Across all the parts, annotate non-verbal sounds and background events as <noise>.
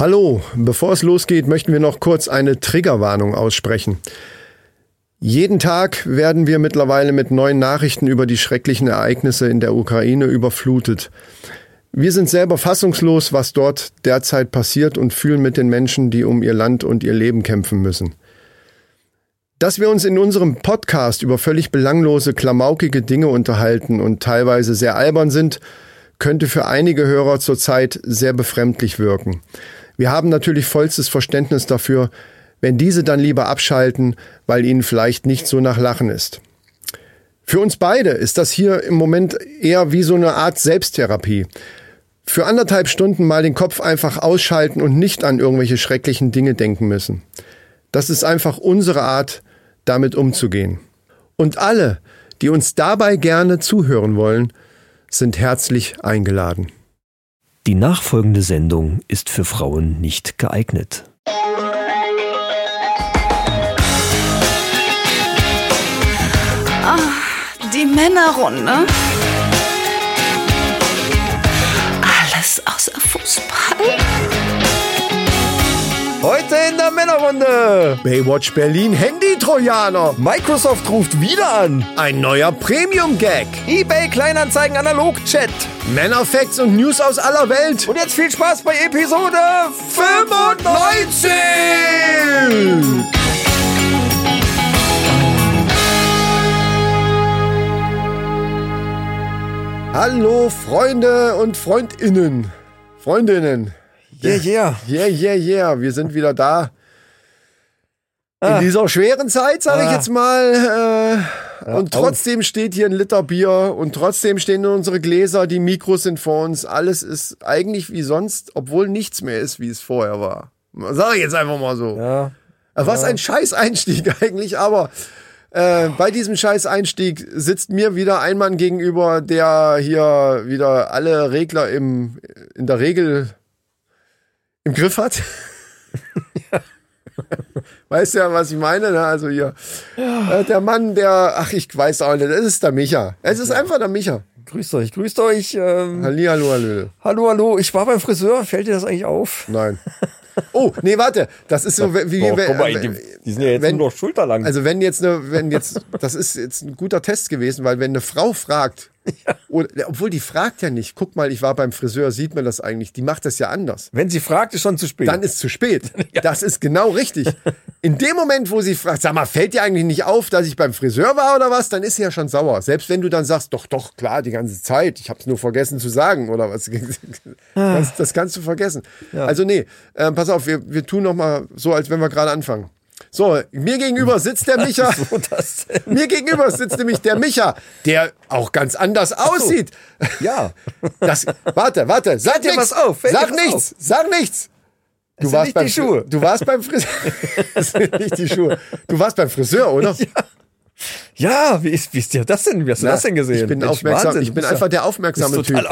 Hallo, bevor es losgeht, möchten wir noch kurz eine Triggerwarnung aussprechen. Jeden Tag werden wir mittlerweile mit neuen Nachrichten über die schrecklichen Ereignisse in der Ukraine überflutet. Wir sind selber fassungslos, was dort derzeit passiert und fühlen mit den Menschen, die um ihr Land und ihr Leben kämpfen müssen. Dass wir uns in unserem Podcast über völlig belanglose, klamaukige Dinge unterhalten und teilweise sehr albern sind, könnte für einige Hörer zurzeit sehr befremdlich wirken. Wir haben natürlich vollstes Verständnis dafür, wenn diese dann lieber abschalten, weil ihnen vielleicht nicht so nach Lachen ist. Für uns beide ist das hier im Moment eher wie so eine Art Selbsttherapie. Für anderthalb Stunden mal den Kopf einfach ausschalten und nicht an irgendwelche schrecklichen Dinge denken müssen. Das ist einfach unsere Art, damit umzugehen. Und alle, die uns dabei gerne zuhören wollen, sind herzlich eingeladen. Die nachfolgende Sendung ist für Frauen nicht geeignet. Ah, die Männerrunde. Alles außer Fußball. Heute Männerrunde. Baywatch Berlin Handy-Trojaner. Microsoft ruft wieder an. Ein neuer Premium-Gag. eBay Kleinanzeigen Analog-Chat. Männerfacts und News aus aller Welt. Und jetzt viel Spaß bei Episode 95. Hallo Freunde und Freundinnen. Freundinnen. Yeah, yeah. Yeah, yeah, yeah. Wir sind wieder da. In dieser schweren Zeit, sage ich Ah. jetzt mal. Äh, und au. trotzdem steht hier ein Liter Bier und trotzdem stehen unsere Gläser, die Mikros sind vor uns. Alles ist eigentlich wie sonst, obwohl nichts mehr ist, wie es vorher war. Sag ich jetzt einfach mal so. Ja. Äh, Was ein scheiß Einstieg <laughs> eigentlich, aber äh, bei diesem scheiß Einstieg sitzt mir wieder ein Mann gegenüber, der hier wieder alle Regler im, in der Regel im Griff hat. <laughs> <laughs> <laughs> Weißt ja, was ich meine? Ne? Also hier, äh, der Mann, der, ach, ich weiß auch nicht, das ist der Micha. Es ist einfach der Micha. Grüßt euch, grüßt euch. Ähm, Hallihallo, hallo. hallo, hallo. Ich war beim Friseur. Fällt dir das eigentlich auf? Nein. <laughs> Oh, nee, warte. Das ist so, wie, wie, guck mal, die, die sind ja jetzt wenn- nur noch schulterlang. Also wenn jetzt eine, wenn jetzt, das ist jetzt ein guter Test gewesen, weil wenn eine Frau fragt, oder, obwohl die fragt ja nicht, guck mal, ich war beim Friseur, sieht man das eigentlich, die macht das ja anders. Wenn sie fragt, ist schon zu spät. Dann ist zu spät. <laughs> Das ist genau richtig. In dem Moment, wo sie fragt, sag mal, fällt dir eigentlich nicht auf, dass ich beim Friseur war oder was, dann ist sie ja schon sauer. Selbst wenn du dann sagst, doch, doch, klar, die ganze Zeit, ich habe es nur vergessen zu sagen oder was. <laughs> Das, das kannst du vergessen. Also nee, äh, pass auf, wir, wir tun noch mal so, als wenn wir gerade anfangen. So, mir gegenüber sitzt der <laughs> Micha. so das? Mir gegenüber sitzt nämlich der Micha, der auch ganz anders aussieht. Ja. <laughs> Das, warte, warte, sag dir nichts. was auf? Sag nichts, sag nichts. Du sind nicht beim die Schuhe. Du warst beim Friseur. das <laughs> sind nicht die Schuhe. Du warst beim Friseur, oder? Ja, wie ist, wie ist dir das denn? Wie hast du das denn gesehen? Ich bin Mensch, aufmerksam. Wahnsinn, ich bin einfach ja- der bist aufmerksame total Typ.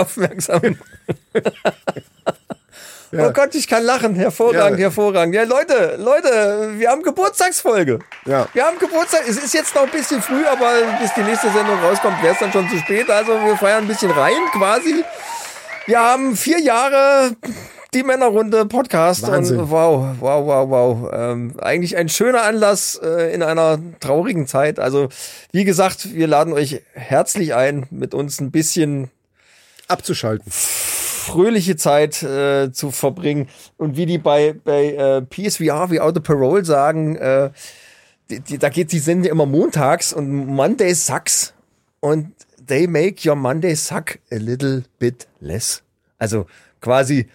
Aufmerksam. Oh Gott, ich kann lachen. Hervorragend, Ja. hervorragend. Ja, Leute, Leute, wir haben Geburtstagsfolge. Ja. Wir haben Geburtstag. Es ist jetzt noch ein bisschen früh, aber bis die nächste Sendung rauskommt, wäre es dann schon zu spät. Also wir feiern ein bisschen rein quasi. Wir haben vier Jahre die Männerrunde Podcast. Wahnsinn. Und wow, wow, wow, wow. Ähm, eigentlich ein schöner Anlass äh, in einer traurigen Zeit. Also wie gesagt, wir laden euch herzlich ein, mit uns ein bisschen Abzuschalten. Fröhliche Zeit äh, zu verbringen. Und wie die bei, bei äh, PSVR, wie Out of Parole sagen, äh, die, die, da geht die Sendung immer montags und Monday sucks. Und they make your Monday suck a little bit less. Also quasi,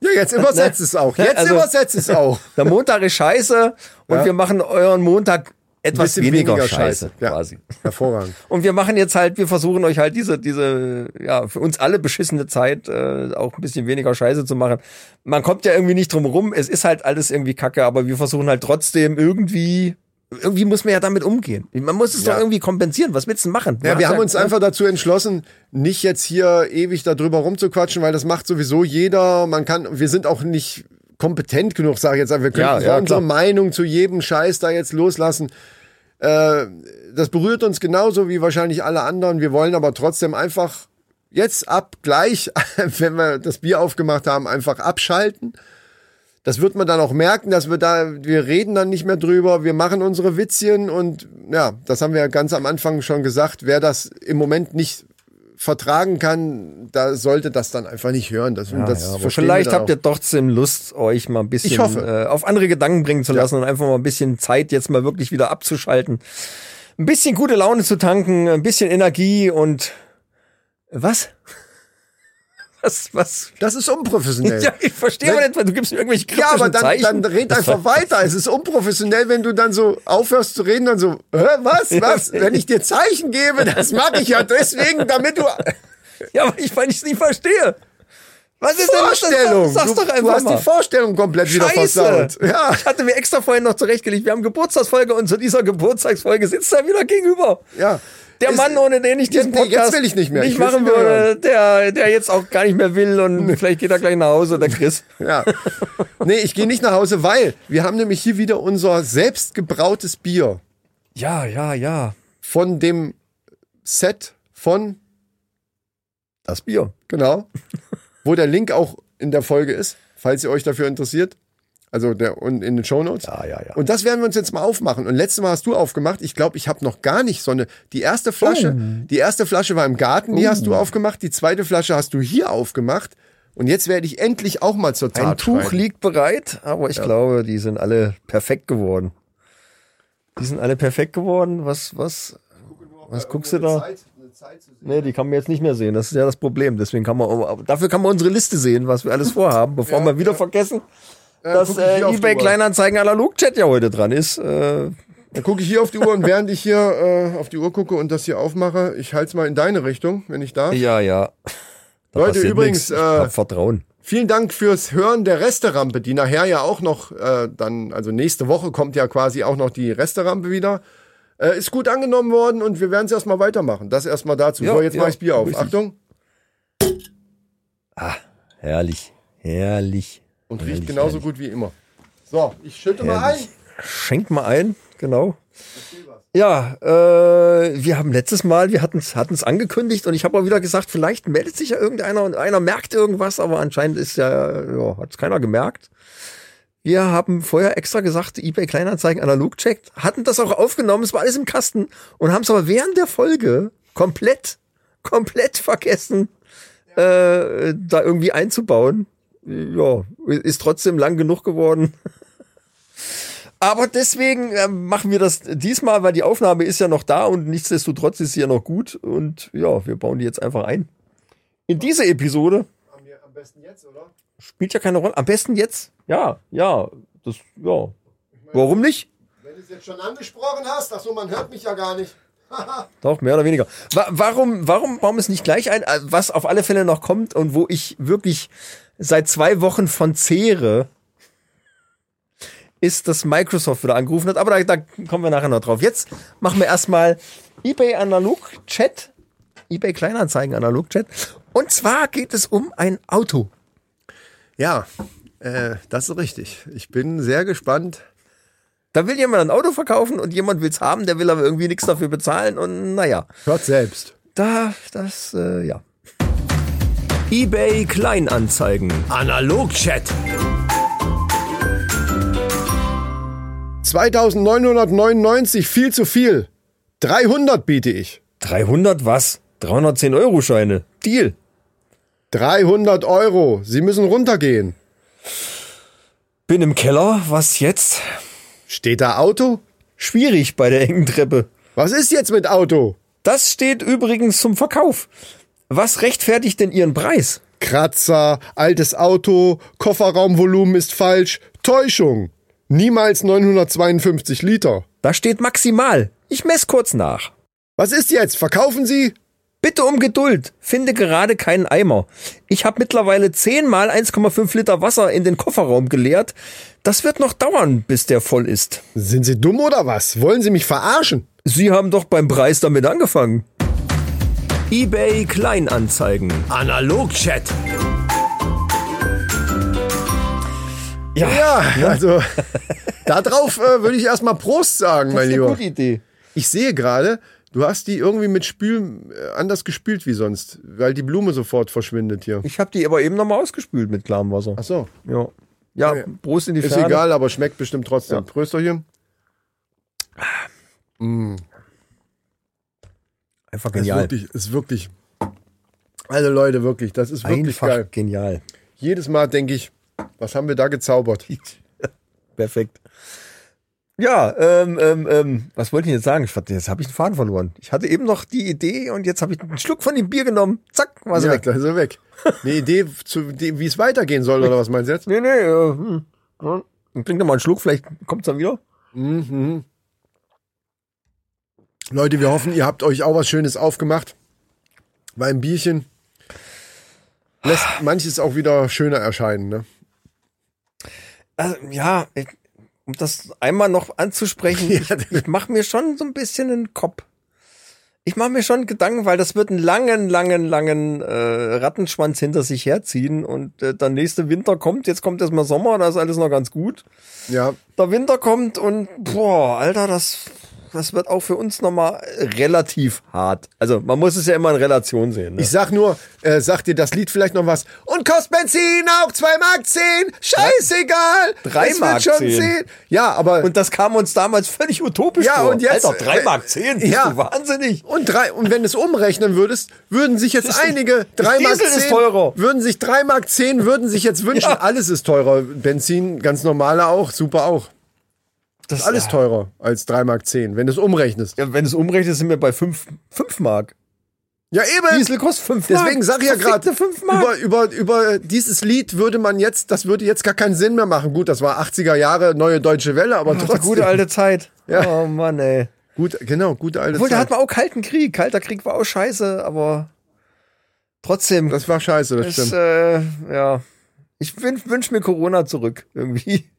Ja, jetzt <laughs> übersetzt es auch. Jetzt Also- übersetzt es auch. der Montag ist scheiße und Ja. wir machen euren Montag etwas weniger, weniger scheiße, Scheiße. Ja. quasi. Hervorragend. <laughs> Und wir machen jetzt halt, wir versuchen euch halt diese, diese, ja, für uns alle beschissene Zeit äh, auch ein bisschen weniger Scheiße zu machen. Man kommt ja irgendwie nicht drum rum, es ist halt alles irgendwie kacke, aber wir versuchen halt trotzdem irgendwie, irgendwie muss man ja damit umgehen. Man muss es Ja. doch irgendwie kompensieren. Was willst du machen? Du Ja, wir haben uns einfach dazu entschlossen, nicht jetzt hier ewig darüber rumzuquatschen, weil das macht sowieso jeder. Man kann, wir sind auch nicht kompetent genug, sage ich jetzt. einfach. Wir können Ja, ja, unsere. Meinung zu jedem Scheiß da jetzt loslassen. Äh, das berührt uns genauso wie wahrscheinlich alle anderen. Wir wollen aber trotzdem einfach jetzt ab gleich, <laughs> wenn wir das Bier aufgemacht haben, einfach abschalten. Das wird man dann auch merken, dass wir da, wir reden dann nicht mehr drüber, wir machen unsere Witzchen und ja, das haben wir ja ganz am Anfang schon gesagt. Wer das im Moment nicht vertragen kann, da sollte das dann einfach nicht hören. Das, Ja, das ja, vielleicht habt ihr trotzdem Lust, euch mal ein bisschen. Äh, auf andere Gedanken bringen zu lassen und einfach mal ein bisschen Zeit jetzt mal wirklich wieder abzuschalten. Ein bisschen gute Laune zu tanken, ein bisschen Energie und was? Was, was? Das ist unprofessionell. <laughs> Ja, ich verstehe Wenn- aber nicht, du gibst mir irgendwelche Ja, aber dann, Zeichen. dann red einfach weiter. Es ist unprofessionell, wenn du dann so aufhörst zu reden, dann so, Hä, was, was? Wenn ich dir Zeichen gebe, das mache ich ja deswegen, damit du <laughs> Ja, aber ich, weil ich es nicht verstehe. Was ist denn Vorstellung. das? Sag's du, doch einfach du hast mal. die Vorstellung komplett wieder Scheiße. versaut. Ja, Ich hatte mir extra vorhin noch zurechtgelegt. Wir haben Geburtstagsfolge und zu dieser Geburtstagsfolge sitzt er wieder gegenüber. ja. Der Ist- Mann, ohne den ich diesen nee, Podcast jetzt will ich nicht mehr. nicht Ich machen würde, der, der jetzt auch gar nicht mehr will und vielleicht geht er gleich nach Hause, der Chris. <laughs> Ja. Nee, ich gehe nicht nach Hause, weil wir haben nämlich hier wieder unser selbstgebrautes Bier Ja, ja, ja. von dem Set von, Das Bier. genau, wo der Link auch in der Folge ist, falls ihr euch dafür interessiert. Also der und in den Shownotes. Ja, ja, ja. Und das werden wir uns jetzt mal aufmachen. Und letztes Mal hast du aufgemacht. Ich glaube, ich habe noch gar nicht so eine. Die erste Flasche, Oh. die erste Flasche war im Garten, die hast du aufgemacht. Die zweite Flasche hast du hier aufgemacht. Und jetzt werde ich endlich auch mal zur Tat Ein Tuch schreiten. liegt bereit, aber ich glaube, die sind alle perfekt geworden. Die sind alle perfekt geworden. Was, was, was guckst du da? Nee, die kann man jetzt nicht mehr sehen. Das ist ja das Problem. Deswegen kann man, dafür kann man unsere Liste sehen, was wir alles vorhaben, bevor wir wieder vergessen, dass guck ich äh, auf die eBay. Kleinanzeigen Analog-Chat ja heute dran ist. Äh, Dann gucke ich hier auf die Uhr und während ich hier äh, auf die Uhr gucke und das hier aufmache, ich halte es mal in deine Richtung, wenn ich darf. ja, ja. Da Leute, übrigens, äh, Vertrauen. Vielen Dank fürs Hören der Resterampe, die nachher ja auch noch äh, dann, also nächste Woche kommt ja quasi auch noch die Resterampe wieder. Äh, ist gut angenommen worden und wir werden es erstmal weitermachen. Das erstmal dazu. Ja, so, jetzt ja, mach ich Bier auf. richtig. Achtung. Herrlich, herrlich. Und Herrlich, riecht genauso herrlich. gut wie immer. So, ich schütte mal ein. Herrlich. Schenk mal ein, genau. Ja, äh, wir haben letztes Mal, wir hatten es angekündigt und ich habe auch wieder gesagt, vielleicht meldet sich ja irgendeiner und einer merkt irgendwas, aber anscheinend ist ja, ja hat es keiner gemerkt. Wir haben vorher extra gesagt, eBay Kleinanzeigen analog checkt, hatten das auch aufgenommen, es war alles im Kasten und haben es aber während der Folge komplett, komplett vergessen, äh, da irgendwie einzubauen. Ja, ist trotzdem lang genug geworden. <laughs> Aber deswegen äh, machen wir das diesmal, weil die Aufnahme ist ja noch da und nichtsdestotrotz ist sie ja noch gut. Und ja, wir bauen die jetzt einfach ein. In diese Episode Am besten jetzt, oder? spielt ja keine Rolle. Am besten jetzt? Ja, ja. Das, ja. Warum nicht? Wenn du es jetzt schon angesprochen hast, ach so, man hört mich ja gar nicht. <laughs> Doch, mehr oder weniger. Wa warum, warum, warum ist nicht gleich ein, äh, was auf alle Fälle noch kommt und wo ich wirklich seit zwei Wochen von zehre, ist, dass Microsoft wieder angerufen hat. Aber da, da kommen wir nachher noch drauf. Jetzt machen wir erstmal eBay Analog Chat. eBay Kleinanzeigen Analog Chat. Und zwar geht es um ein Auto. Ja, äh, das ist richtig. Ich bin sehr gespannt. Da will jemand ein Auto verkaufen und jemand will es haben, der will aber irgendwie nichts dafür bezahlen und naja. Hört selbst. Da, das, äh, ja. eBay Kleinanzeigen. Analog-Chat. 2999, viel zu viel. 300 biete ich. 300 was? 310 Euro Scheine. Deal. 300 Euro. Sie müssen runtergehen. Bin im Keller. Was jetzt? Steht da Auto? Schwierig bei der engen Treppe. Was ist jetzt mit Auto? Das steht übrigens zum Verkauf. Was rechtfertigt denn Ihren Preis? Kratzer, altes Auto, Kofferraumvolumen ist falsch. Täuschung. Niemals 952 Liter. Da steht maximal. Ich mess kurz nach. Was ist jetzt? Verkaufen Sie? Bitte um Geduld. Finde gerade keinen Eimer. Ich habe mittlerweile zehnmal 1,5 Liter Wasser in den Kofferraum geleert. Das wird noch dauern, bis der voll ist. Sind Sie dumm oder was? Wollen Sie mich verarschen? Sie haben doch beim Preis damit angefangen. eBay Kleinanzeigen. Analog-Chat. Ja, Ja, <laughs> also darauf äh, würde ich erstmal Prost sagen, das mein ist eine Lieber. gute Idee. Ich sehe gerade, du hast die irgendwie mit Spül äh, anders gespült wie sonst, weil die Blume sofort verschwindet hier. Ich habe die aber eben nochmal ausgespült mit klarem Wasser. Ach so. Ja. Ja, Ja. Prost in die Ist Ferne. egal, aber schmeckt bestimmt trotzdem. Ja. Prösterchen. Einfach Ist genial. wirklich, ist wirklich. Also Leute, wirklich, das ist wirklich Einfach geil. genial. Jedes Mal denke ich, was haben wir da gezaubert? <laughs> Perfekt. Ja, ähm, ähm, ähm, was wollte ich jetzt sagen? Ich, jetzt habe ich den Faden verloren. Ich hatte eben noch die Idee und jetzt habe ich einen Schluck von dem Bier genommen. Zack, war sie ja, weg. da ist er weg. Eine Idee, zu, wie es weitergehen soll, oder was meinst du jetzt? Nee, nee, äh, hm. Trink doch mal einen Schluck, vielleicht kommt's dann wieder. Leute, wir hoffen, ihr habt euch auch was Schönes aufgemacht. Weil ein Bierchen lässt manches auch wieder schöner erscheinen. Ne? Also, ja, ich, um das einmal noch anzusprechen, <laughs> ich, ich mache mir schon so ein bisschen einen Kopf. Ich mache mir schon Gedanken, weil das wird einen langen, langen, langen äh, Rattenschwanz hinter sich herziehen und äh, der nächste Winter kommt, jetzt kommt erstmal Sommer, da ist alles noch ganz gut. Ja, Der Winter kommt und boah, Alter, das, das wird auch für uns nochmal relativ hart. Also man muss es ja immer in Relation sehen. Ne? ich sag nur, äh, sagt dir das Lied vielleicht noch was? Und kostet Benzin auch 2 Mark 10, scheißegal. Drei es wird Mark schon 10. 10. Ja, aber Und das kam uns damals völlig utopisch Ja, vor. und jetzt- Alter, 3 Mark 10, bist Ja. du wahnsinnig. Und drei, und wenn du es umrechnen würdest, würden sich jetzt einige das 3 Mark Diesel 10, ist teurer. würden sich 3 Mark 10, würden sich jetzt wünschen, Ja. alles ist teurer. Benzin, ganz normale auch, super auch. Das Alles teurer als 3 Mark 10, wenn du es umrechnest. Ja, wenn du es umrechnest, sind wir bei 5, 5 Mark. Ja, eben. Diesel kostet 5 Mark. Deswegen sag ich ja gerade, Verfickte 5 Mark. über, über, über dieses Lied würde man jetzt, das würde jetzt gar keinen Sinn mehr machen. Gut, das war 80er Jahre, neue deutsche Welle, aber Ach, trotzdem. gute alte Zeit. Ja. Oh Mann, ey. Gut, genau, gute alte Obwohl, da Zeit. hat man auch Kalten Krieg. Kalter Krieg war auch scheiße, aber trotzdem. das war scheiße, das ist, stimmt. äh, ja. Ich wün, wünsch mir Corona zurück, irgendwie.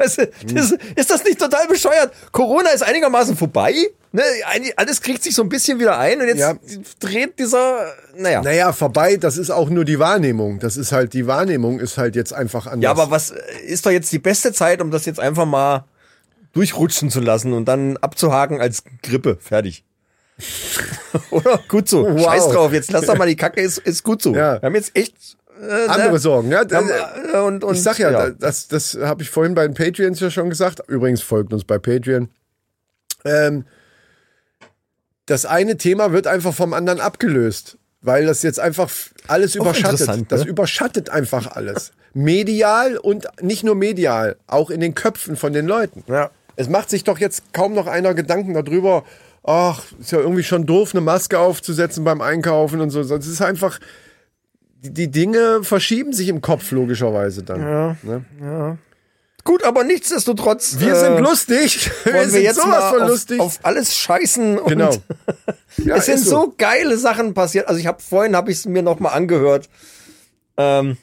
Weißt du, das, ist das nicht total bescheuert? Corona ist einigermaßen vorbei. Ne? Alles kriegt sich so ein bisschen wieder ein und jetzt Ja. dreht dieser, naja. Naja, vorbei, das ist auch nur die Wahrnehmung. Das ist halt, die Wahrnehmung ist halt jetzt einfach anders. Ja, aber was äh, ist doch jetzt die beste Zeit, um das jetzt einfach mal durchrutschen zu lassen und dann abzuhaken als Grippe. Fertig. <laughs> Oder? Gut so. Wow. Scheiß drauf. Jetzt lass doch mal die Kacke, ist, ist gut so. Ja. Wir haben jetzt echt äh, andere? Sorgen. Ja, Wir haben, äh, und, und, ich sag ja, das, das habe ich vorhin bei den Patreons ja schon gesagt. Übrigens folgt uns bei Patreon. Ähm, das eine Thema wird einfach vom anderen abgelöst, weil das jetzt einfach alles überschattet. interessant, Das ne? überschattet einfach alles. medial und nicht nur medial, auch in den Köpfen von den Leuten. Ja. Es macht sich doch jetzt kaum noch einer Gedanken darüber, ach, ist ja irgendwie schon doof, eine Maske aufzusetzen beim Einkaufen und so. Es ist einfach, die, Dinge verschieben sich im Kopf logischerweise dann. Ja. Ne? Gut, aber nichtsdestotrotz. Wir äh, sind lustig. <laughs> Wir sind wir jetzt sowas mal von auf, lustig. auf alles scheißen. Und genau. <laughs> Ja, es sind ist so. geile Sachen passiert. Also ich habe vorhin habe ich es mir noch mal angehört. Ähm,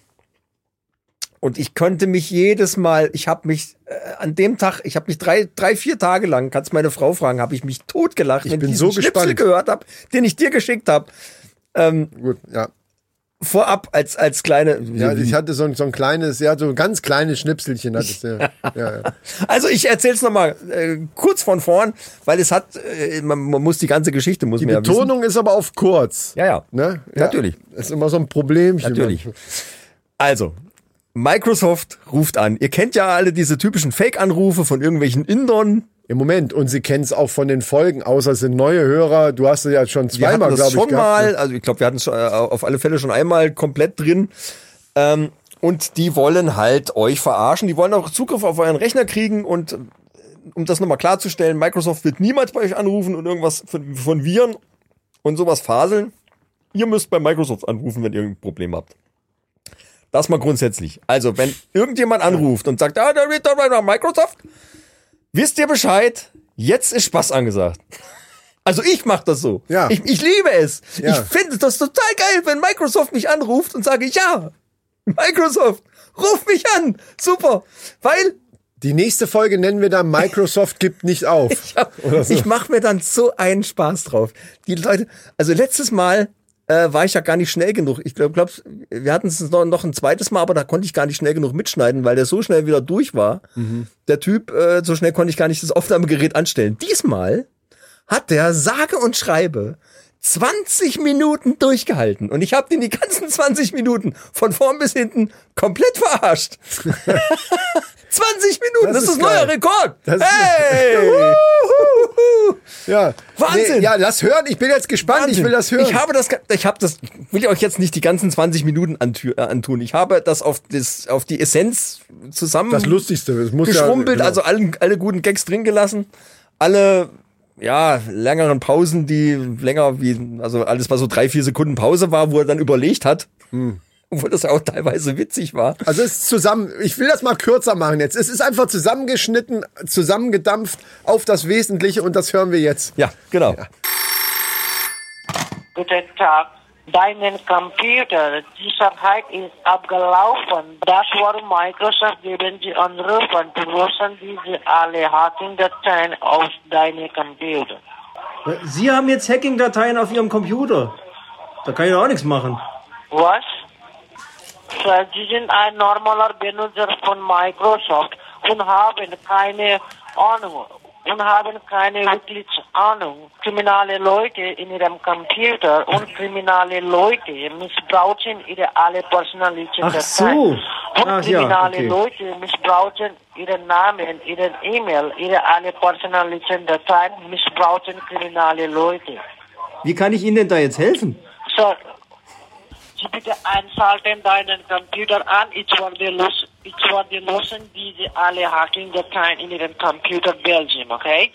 und ich könnte mich jedes Mal, ich habe mich äh, an dem Tag, ich habe mich drei, drei, vier Tage lang, kannst meine Frau fragen, habe ich mich totgelacht, Ich wenn bin ich diesen so Schnipsel gespannt. gehört habe, den ich dir geschickt habe. Ähm, Gut, ja. Vorab als als kleine. Ja, ich hatte so ein, so ein kleines, ja, so ein ganz kleines Schnipselchen hattest <laughs> du. Ja, ja. Also ich erzähl's noch mal äh, kurz von vorn, weil es hat, äh, man, man muss die ganze Geschichte muss Die man ja. Betonung ist aber auf kurz. Ja, ja. Ne? Ja, Natürlich. Ist immer so ein Problemchen. Natürlich. Also, Microsoft ruft an. Ihr kennt ja alle diese typischen Fake-Anrufe von irgendwelchen Indern. Im Moment. Und sie kennen es auch von den Folgen, außer es sind neue Hörer. Du hast es ja schon zweimal, glaube ich, schon gehabt, mal, ne? also ich glaube, wir hatten es äh, auf alle Fälle schon einmal komplett drin. Ähm, und die wollen halt euch verarschen. Die wollen auch Zugriff auf euren Rechner kriegen und äh, um das nochmal klarzustellen, Microsoft wird niemals bei euch anrufen und irgendwas von, von Viren und sowas faseln. Ihr müsst bei Microsoft anrufen, wenn ihr ein Problem habt. Das mal grundsätzlich. Also, wenn irgendjemand anruft und sagt, ah, da wird doch Microsoft, wisst ihr Bescheid, jetzt ist Spaß angesagt. Also ich mache das so. Ja. Ich, ich liebe es. Ja. Ich finde das total geil, wenn Microsoft mich anruft und sage, ja, Microsoft, ruf mich an. Super. Weil Die nächste Folge nennen wir dann Microsoft gibt nicht auf. <laughs> ich, hab- ich mache mir dann so einen Spaß drauf. Die Leute, also letztes Mal äh, war ich ja gar nicht schnell genug. Ich glaube, glaub, wir hatten es noch, noch ein zweites Mal, aber da konnte ich gar nicht schnell genug mitschneiden, weil der so schnell wieder durch war. Der Typ, äh, so schnell konnte ich gar nicht das Aufnahmegerät anstellen. Diesmal hat der sage und schreibe 20 Minuten durchgehalten und ich habe den die ganzen 20 Minuten von vorn bis hinten komplett verarscht. <laughs> <laughs> 20 Minuten, das, Das ist, ist neuer. Rekord. Das hey! <laughs> Ja. Wahnsinn! Nee, ja, lass hören. Ich bin jetzt gespannt. Ich will das hören. Ich habe das, ich habe das, will ich euch jetzt nicht die ganzen 20 Minuten äh, antun. Ich habe das auf, das, auf die Essenz zusammen das Lustigste. Das muss geschrumpelt, ja, genau. also alle, alle guten Gags drin gelassen. Alle, ja, längeren Pausen, die länger wie, also alles, was so drei, vier Sekunden Pause war, wo er dann überlegt hat. Hm. Obwohl das auch teilweise witzig war. Also es ist zusammen, ich will das mal kürzer machen jetzt. Es ist einfach zusammengeschnitten, zusammengedampft auf das Wesentliche und das hören wir jetzt. Ja, genau. Guten Tag. Deinen Computer, die Sicherheit ist abgelaufen. Das war Microsoft geben Sie anrufen. Du lösen diese alle Hacking-Dateien aus deinem Computer. Sie haben jetzt Hacking-Dateien auf Ihrem Computer. Da kann ich doch auch nichts machen. Was? Sie sind ein normaler Benutzer von Microsoft und haben keine Ahnung und haben keine wirklich Ahnung. Kriminelle Leute in ihrem Computer und kriminelle Leute missbrauchen ihre alle persönlichen Ach so. Und Ach ja, kriminelle okay. Leute missbrauchen ihren Namen, ihren E-Mail, ihre alle persönlichen Dateien missbrauchen kriminelle Leute. Wie kann ich Ihnen denn da jetzt helfen? Sir, bitte einschalten deinen Computer an. Ich werde, los, ich werde lösen diese alle Hacking-Dateien in Ihrem Computer Belgium, okay?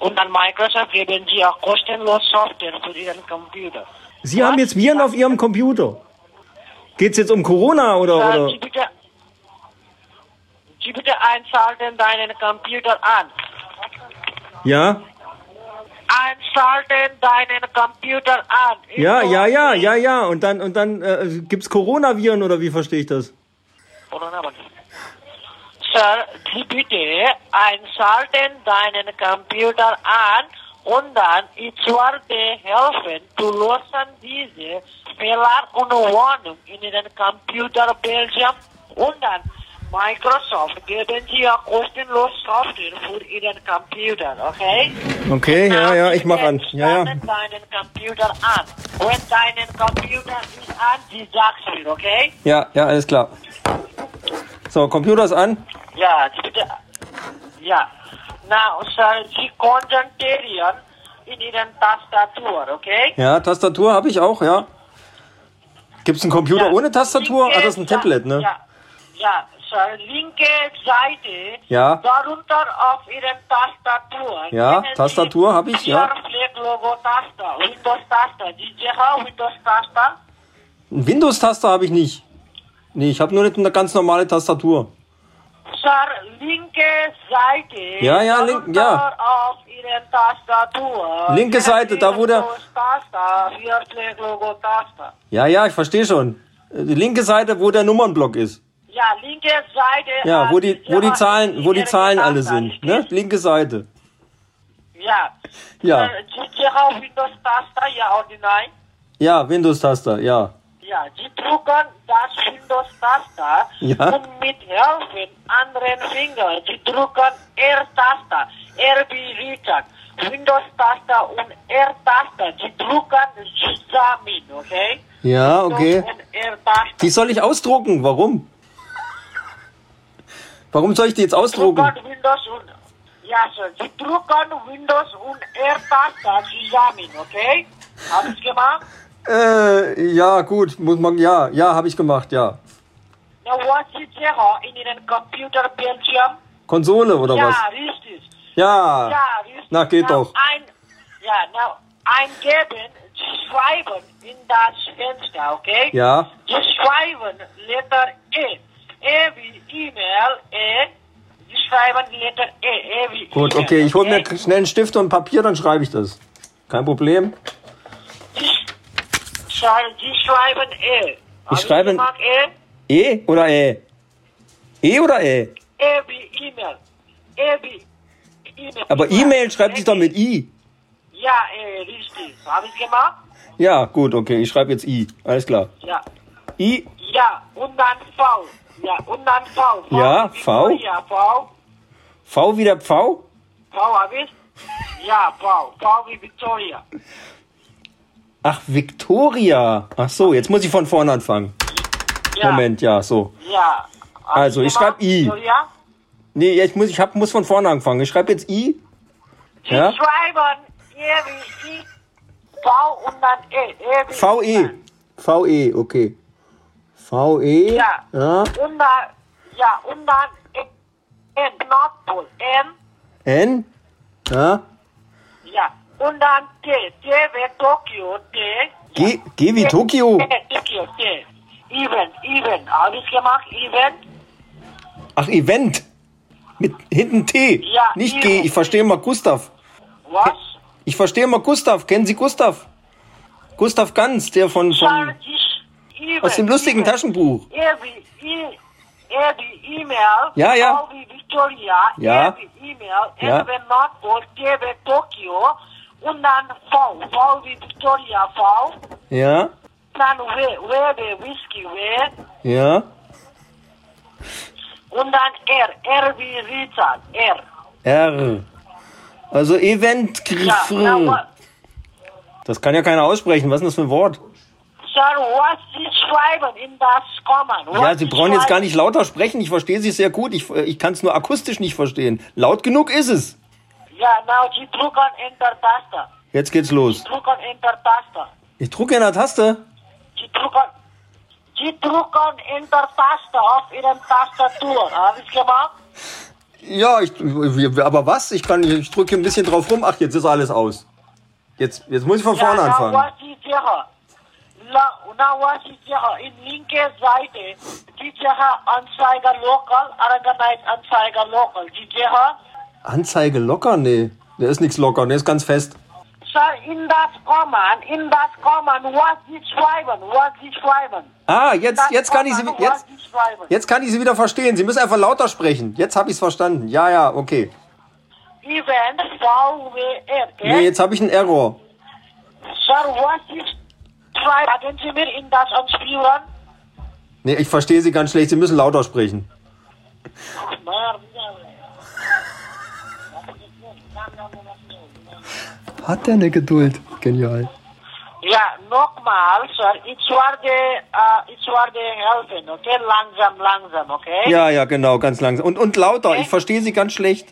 Und an Microsoft geben Sie auch kostenlos Software für Ihren Computer. Sie haben jetzt Viren auf Ihrem Computer. Geht's jetzt um Corona oder, Sir, oder? Sie bitte, Sie bitte einschalten deinen Computer an. Ja? Einschalten deinen Computer an. Ja, ja, ja, ja, ja. Und dann, und dann äh, gibt's Coronaviren oder wie verstehe ich das? Sir, Sie bitte einschalten deinen Computer an und dann ich werde helfen zu lösen diese Fehler und Warnung in Ihren Computer Belgium und dann Microsoft geben Sie auch kostenlos Software für Ihren Computer, okay? Okay, ja, ja, ich mach an. Ja, ja. Deinen Computer an. Wenn deinen Computer ist an, Sie sagst mir, okay? Ja, ja, alles klar. So, Computer ist an. Ja, bitte. Ja. Now, sir, Sie konzentrieren in Ihren Tastatur, okay? Ja, Tastatur habe ich auch, ja. Gibt's einen Computer Ja. ohne Tastatur? Ah, das ist ein Tablet, ne? Ja, ja, linke Seite. Ja. Darunter auf Ihren Tastatur. Ja, Tastatur Sie hab ich, ja. Windows-Taster. Windows-Taster? Ein Windows-Taster habe ich nicht. Nee, ich habe nur eine ganz normale Tastatur. Sir, linke Seite. Ja, ja, link- ja. darunter auf Ihren Tastatur. Linke Seite, da wo der-. Ja, ja, ich verstehe schon. Die linke Seite, wo der Nummernblock ist. Ja, linke Seite. Ja, wo die, wo die Zahlen, wo die Zahlen alle sind. Ne? Linke Seite. Ja. Ja. Äh, Windows-Taster, ja oder nein? Ja, Windows-Taster, ja. Ja, Sie drücken das Windows-Taster Ja. und mit Hilfe anderen Finger, Sie drücken R-Taster, R wie Richard, Windows-Taster und R-Taster, Sie drücken zusammen, okay? Ja, okay. Windows und R-Taster. Die soll ich ausdrucken. Warum? Warum soll ich die jetzt ausdrucken? Drücken Windows und ja, Sir, Sie drücken Windows und R-Taster zusammen, okay? Haben Sie gemacht? Äh, ja, gut, muss man, ja, ja, habe ich gemacht, ja. Na, was ist sicher in Ihrem Computerbildschirm? Konsole oder ja, was? richtig. Ja. Ja, richtig. Na, geht Na, doch. Ein, ja, na, eingeben, schreiben in das Fenster, okay? Ja. Sie schreiben Letter E. Wie E-Mail, E. Sie schreiben Letter E. E wie Gut, E-Mail, okay, ich hole mir schnell einen Stift und Papier, dann schreibe ich das. Kein Problem. Sie, schreiben- Sie schreiben E. Haben Sie schreibe- E. E oder E? E oder E? E wie E-Mail. E wie E-Mail. Aber E-Mail schreibt sich doch mit I. Ja, E, richtig. Haben Sie gemacht? Ja, gut, okay, ich schreibe jetzt I. Alles klar. Ja. I, Ja, und dann V. Ja, und dann V. v Ja, V. Victoria, V. V wie der Pfau? V hab ich? Ja, V. V wie Victoria. Ach, Victoria. Ach so, jetzt muss ich von vorne anfangen. Ja. Moment, ja, so. Ja. Also, ich schreib I. Ja. Nee, jetzt muss ich hab, muss von vorne anfangen. Ich schreibe jetzt I. Sie Ja. schreiben E wie I, V und dann E. E wie V-E. V-E, okay. V-E. Ja. ja. Und dann, ja, und dann. N, Nordpol. N, N. Ja. ja. Und dann T. T wie Tokio, T. G, G wie Tokio. T, Tokio, T. Event, Event. Habe ich gemacht? Event? Ach, Event. Mit hinten T. Ja, Nicht Event. G. Ich verstehe mal Gustav. Was? Ich verstehe mal Gustav. Kennen Sie Gustav? Gustav Ganz, der von, von ich, Event, aus dem lustigen. Taschenbuch. E wie I, E wie E-Mail. Ja, ja. Wie Victoria. Ja. E wie E-Mail. Ja. Wie Nordpol. Wie Tokio. Und dann V. V wie Victoria, V. Ja. Dann W. W wie Whisky, W. Ja. Und dann R. R wie Richard, R. R. Also Event. Ja? Das kann ja keiner aussprechen. Was ist denn das für ein Wort? Sir, was Sie schreiben in das Kommen? Ja, Sie brauchen jetzt gar nicht lauter sprechen. Ich verstehe Sie sehr gut. Ich, äh, ich kann es nur akustisch nicht verstehen. Laut genug ist es. Ja, now Sie drücken Enter-Taste. Jetzt geht's los. Drücken Enter-Taste. Ich drücke in der Taste. Sie drücken, Sie drücken Enter-Taste auf Ihren Tastatur. Habe ich gemacht? Ja, ich, aber was? Ich kann, ich drücke ein bisschen drauf rum. Ach, jetzt ist alles aus. Jetzt, jetzt muss ich von vorne ja, now anfangen. was Sie la unawasigyaha in linke Seite, die Jaha Anzeiger lokal, Aragonite Anzeiger lokal, die Jaha. Anzeige locker? Nee, der ist nichts locker, der ist ganz fest. Sir, in das Kommen, in das Kommen, was sie schreiben, was sie schreiben. Ah, jetzt, jetzt, kann ich sie, jetzt, jetzt kann ich sie wieder verstehen. Sie müssen einfach lauter sprechen. Jetzt habe ich es verstanden. Ja, ja, okay. Event, VWR. Nee, jetzt habe ich einen Error. Sir, was ist 2, können Sie mir in das anspielen? Nee, ich verstehe Sie ganz schlecht, Sie müssen lauter sprechen. Hat er eine Geduld? Genial. Ja, nochmal, Sir. ich werde, äh, ich werde helfen, okay? Langsam, langsam, okay? Ja, ja, genau, ganz langsam. Und, und lauter, okay. ich verstehe Sie ganz schlecht.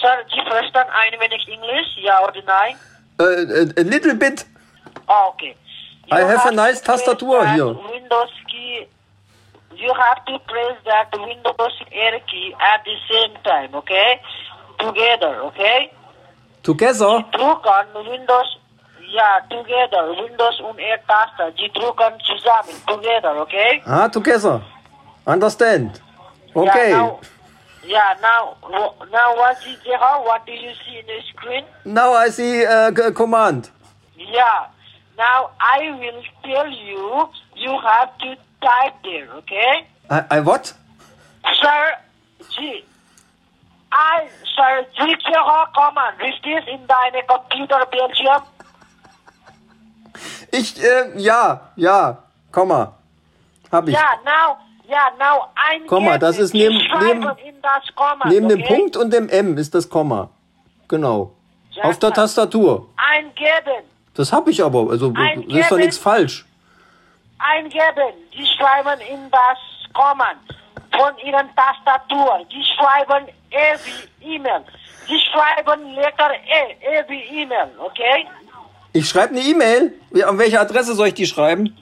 Sir, Sie verstehen ein wenig Englisch, ja oder nein? Äh, a, a little bit. Oh, okay. I have a nice Tastatur here. Windows key. You have to press that Windows R key at the same time, okay? Together, okay? Together? Drücken Windows, Yeah, together. Windows und R-Taste. Sie drücken zusammen, together, okay? Ah, together. Understand. Okay. Yeah, now, yeah, now, now what is there? What do you see in the screen? Now I see uh, command. Yeah. Now I will tell you. You have to type there, okay? I, I what? Sir, G. I, Sir, G command. Is this in deine Computer Bildschirm? Ich, äh, ja, ja, Komma. Hab ich. Ja, now, ja, now ein Komma, das ist neben- neben- Komma, Neben dem okay? Punkt und dem M ist das Komma. Genau. Ja, Auf der. Tastatur. Eingeben, Das hab ich aber. Also, Ein das ist doch nichts falsch. eingeben. Die schreiben in das Komma von ihren Tastatur. Die schreiben E wie E-Mail. Die schreiben Letter E, E wie E-Mail, okay? Ich schreibe eine E-Mail. An welche Adresse soll ich die schreiben?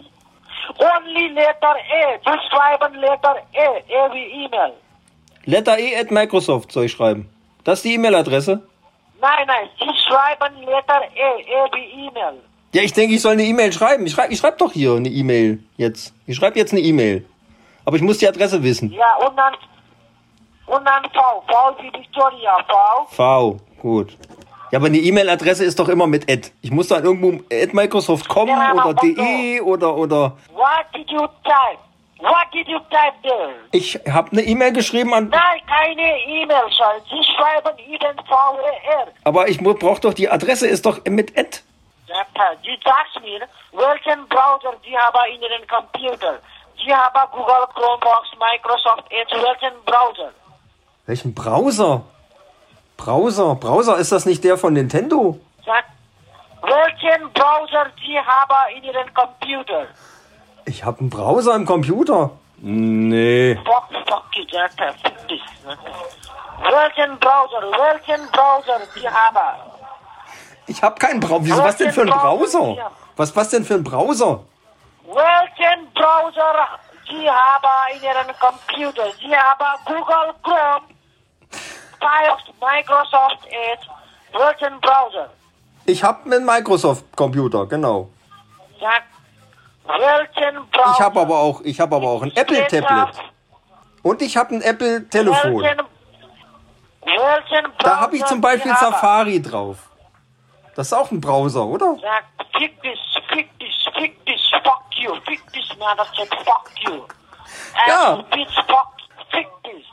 Only Letter E. Die schreiben Letter E, E wie E-Mail. Letter E at Microsoft soll ich schreiben. Das ist die E-Mail-Adresse? Nein, nein, die schreiben Letter E, E wie E-Mail. Ja, ich denke, ich soll eine E-Mail schreiben. Ich schreibe ich schreib doch hier eine E-Mail jetzt. Ich schreibe jetzt eine E-Mail. Aber ich muss die Adresse wissen. Ja, und dann, und dann V, V wie Victoria, V. V, gut. Ja, aber eine E-Mail-Adresse ist doch immer mit Ad. Ich muss dann irgendwo at Microsoft.com Ja, aber oder de oder oder. What did you type? What did you type there? Ich habe eine E-Mail geschrieben an. Nein, keine E-Mail, Sir. Sie schreiben Ihnen VER. Aber ich brauche doch die Adresse ist doch mit Ad. Doctor, Sie sagst mir, welchen Browser Sie haben in Ihren Computer. Sie haben Google, Chromebox, Microsoft Edge, welchen Browser? Welchen Browser? Browser, Browser ist das nicht der von Nintendo? Sag, welchen Browser Sie haben in Ihrem Computer? Ich habe einen Browser im Computer. Nee. Fuck, fuck you, Jacka, fick dich. Welchen Browser, welchen Browser Sie haben? Ich habe keinen Browser. Wieso, was denn für ein Browser? Was, was denn für ein Browser? Welchen Browser Sie haben in Ihrem Computer? Sie haben Google Chrome, Firefox, Microsoft Edge. Welchen Browser? Ich habe einen Microsoft-Computer, genau. Browser? Ich habe aber auch, ich habe aber auch ein Apple-Tablet. Und ich habe ein Apple-Telefon. Da habe ich zum Beispiel? Safari drauf. Das ist auch ein Browser, oder? Fick dich, fick dich, fick dich, fuck you, fick dich, motherfucker, fuck you. Ja. Bitch, fuck, fick dich.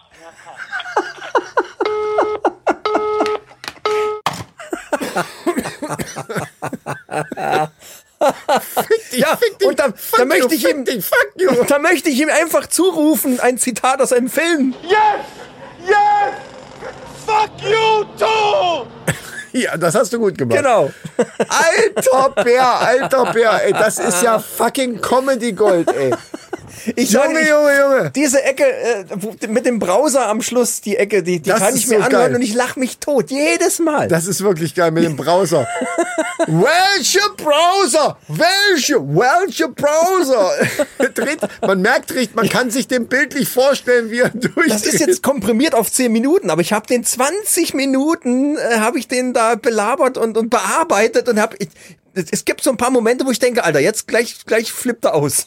<laughs> <laughs> Ja, und da, da möchte ich ihm, fuck you. <laughs> da möchte ich ihm einfach zurufen, ein Zitat aus einem Film. Ja, das hast du gut gemacht. Genau. Alter Bär, alter Bär, ey, das ist ja <laughs> fucking Comedy Gold, ey. Ich Junge, sag, ich, Junge, Junge. Diese Ecke äh, mit dem Browser am Schluss, die Ecke, die, die Das kann ich mir so anhören geil. und ich lach mich tot. Jedes Mal. Das ist wirklich geil mit dem Browser. <laughs> Welche Browser? Welche? Welche Browser? <laughs> Dreht, man merkt richtig, man kann sich den bildlich vorstellen, wie er durchdreht. Das ist jetzt komprimiert auf 10 Minuten, aber ich habe den 20 Minuten, äh, habe ich den da belabert und, und bearbeitet und habe... Es gibt so ein paar Momente, wo ich denke, Alter, jetzt gleich, gleich flippt er aus.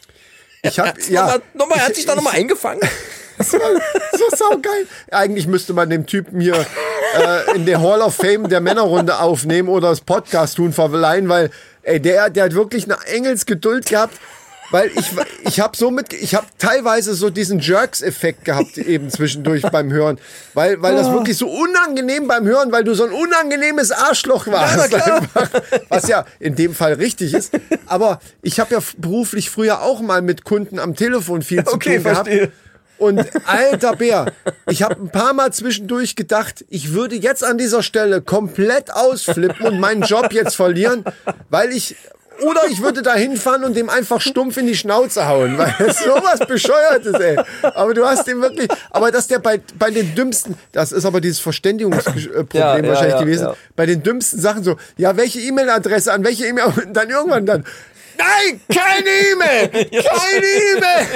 Ich hab, <laughs> Ja, nochmal, nochmal, er hat Ich- sich da nochmal eingefangen. <laughs> Das war so saugeil. Eigentlich müsste man dem Typen hier äh, in der Hall of Fame der Männerrunde aufnehmen oder das Podcast tun verleihen, weil ey, der, der hat wirklich eine Engelsgeduld gehabt. Weil ich, ich habe so mit, ich habe teilweise so diesen Jerks-Effekt gehabt eben zwischendurch beim Hören, weil, weil das wirklich so unangenehm beim Hören, weil du so ein unangenehmes Arschloch warst, einfach, was ja in dem Fall richtig ist. Aber ich habe ja beruflich früher auch mal mit Kunden am Telefon viel zu Okay, tun gehabt. verstehe. Und alter Bär, ich habe ein paar Mal zwischendurch gedacht, ich würde jetzt an dieser Stelle komplett ausflippen und meinen Job jetzt verlieren, weil ich oder ich würde da hinfahren und dem einfach stumpf in die Schnauze hauen, weil es <laughs> sowas bescheuertes, ey. Aber du hast den wirklich, aber dass der bei, bei den dümmsten, das ist aber dieses Verständigungsproblem Ja, ja, wahrscheinlich ja, gewesen, bei den dümmsten Sachen so, ja, welche E-Mail-Adresse, an welche E-Mail, und <laughs> dann irgendwann dann, nein, keine E-Mail, <laughs> keine E-Mail.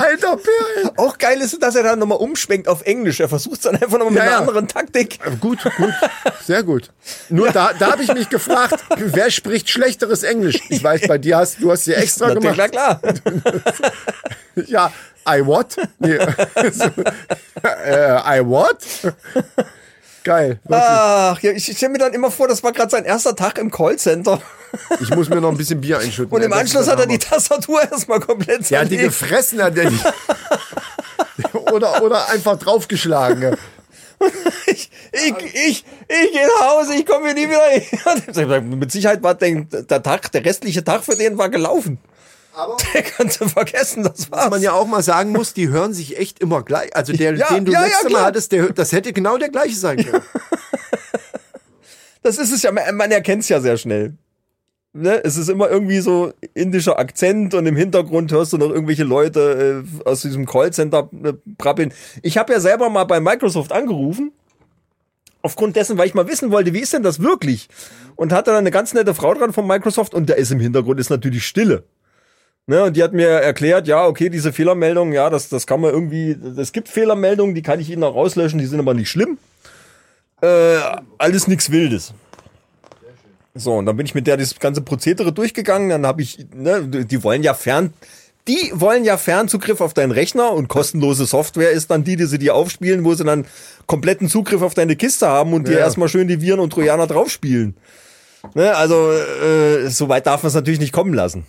Alter Bär, Auch geil ist, dass er dann nochmal umschwenkt auf Englisch. Er versucht es dann einfach nochmal mit Ja, einer ja. anderen Taktik. Gut, gut, sehr gut. Nur da, da habe ich mich gefragt, wer spricht schlechteres Englisch? Ich weiß, bei dir hast du hast dir extra Natürlich, gemacht. klar, klar. Ja, I what? Nee. <laughs> äh, I what? Geil. Wirklich. Ach, ja, ich stelle mir dann immer vor, das war gerade sein erster Tag im Callcenter. Ich muss mir noch ein bisschen Bier einschütten. Und im Anschluss hat er die Tastatur erstmal komplett Ja, die gefressen hat er nicht. <laughs> oder, oder einfach draufgeschlagen. ich, ich, ich, ich gehe nach Hause, ich komme hier nie wieder hin. <laughs> Mit Sicherheit war der, der Tag, der restliche Tag für den war gelaufen. Aber <laughs> Der kannst du vergessen, das war's. was man ja auch mal sagen muss, die hören sich echt immer gleich. Also der, Ja, den du ja, ja, letzte Mal hattest, der, das hätte genau der gleiche sein können. <laughs> Das ist es ja, man, erkennt es ja sehr schnell. Ne? Es ist immer irgendwie so indischer Akzent und im Hintergrund hörst du noch irgendwelche Leute äh, aus diesem Callcenter äh, brabbeln. Ich habe ja selber mal bei Microsoft angerufen. Aufgrund dessen, weil ich mal wissen wollte, wie ist denn das wirklich? Und hatte dann eine ganz nette Frau dran von Microsoft und da ist im Hintergrund ist natürlich Stille. Ne, und die hat mir erklärt, ja, okay, diese Fehlermeldungen, ja, das, das kann man irgendwie, es gibt Fehlermeldungen, die kann ich Ihnen auch rauslöschen, die sind aber nicht schlimm. Äh, alles nichts Wildes. So, und dann bin ich mit der das ganze Prozedere durchgegangen. Dann habe ich, ne, die wollen ja fern, die wollen ja Fernzugriff auf deinen Rechner und kostenlose Software ist dann die, die sie dir aufspielen, wo sie dann kompletten Zugriff auf deine Kiste haben und dir Ja. erstmal schön die Viren und Trojaner draufspielen. Ne, also, äh, so weit darf man es natürlich nicht kommen lassen.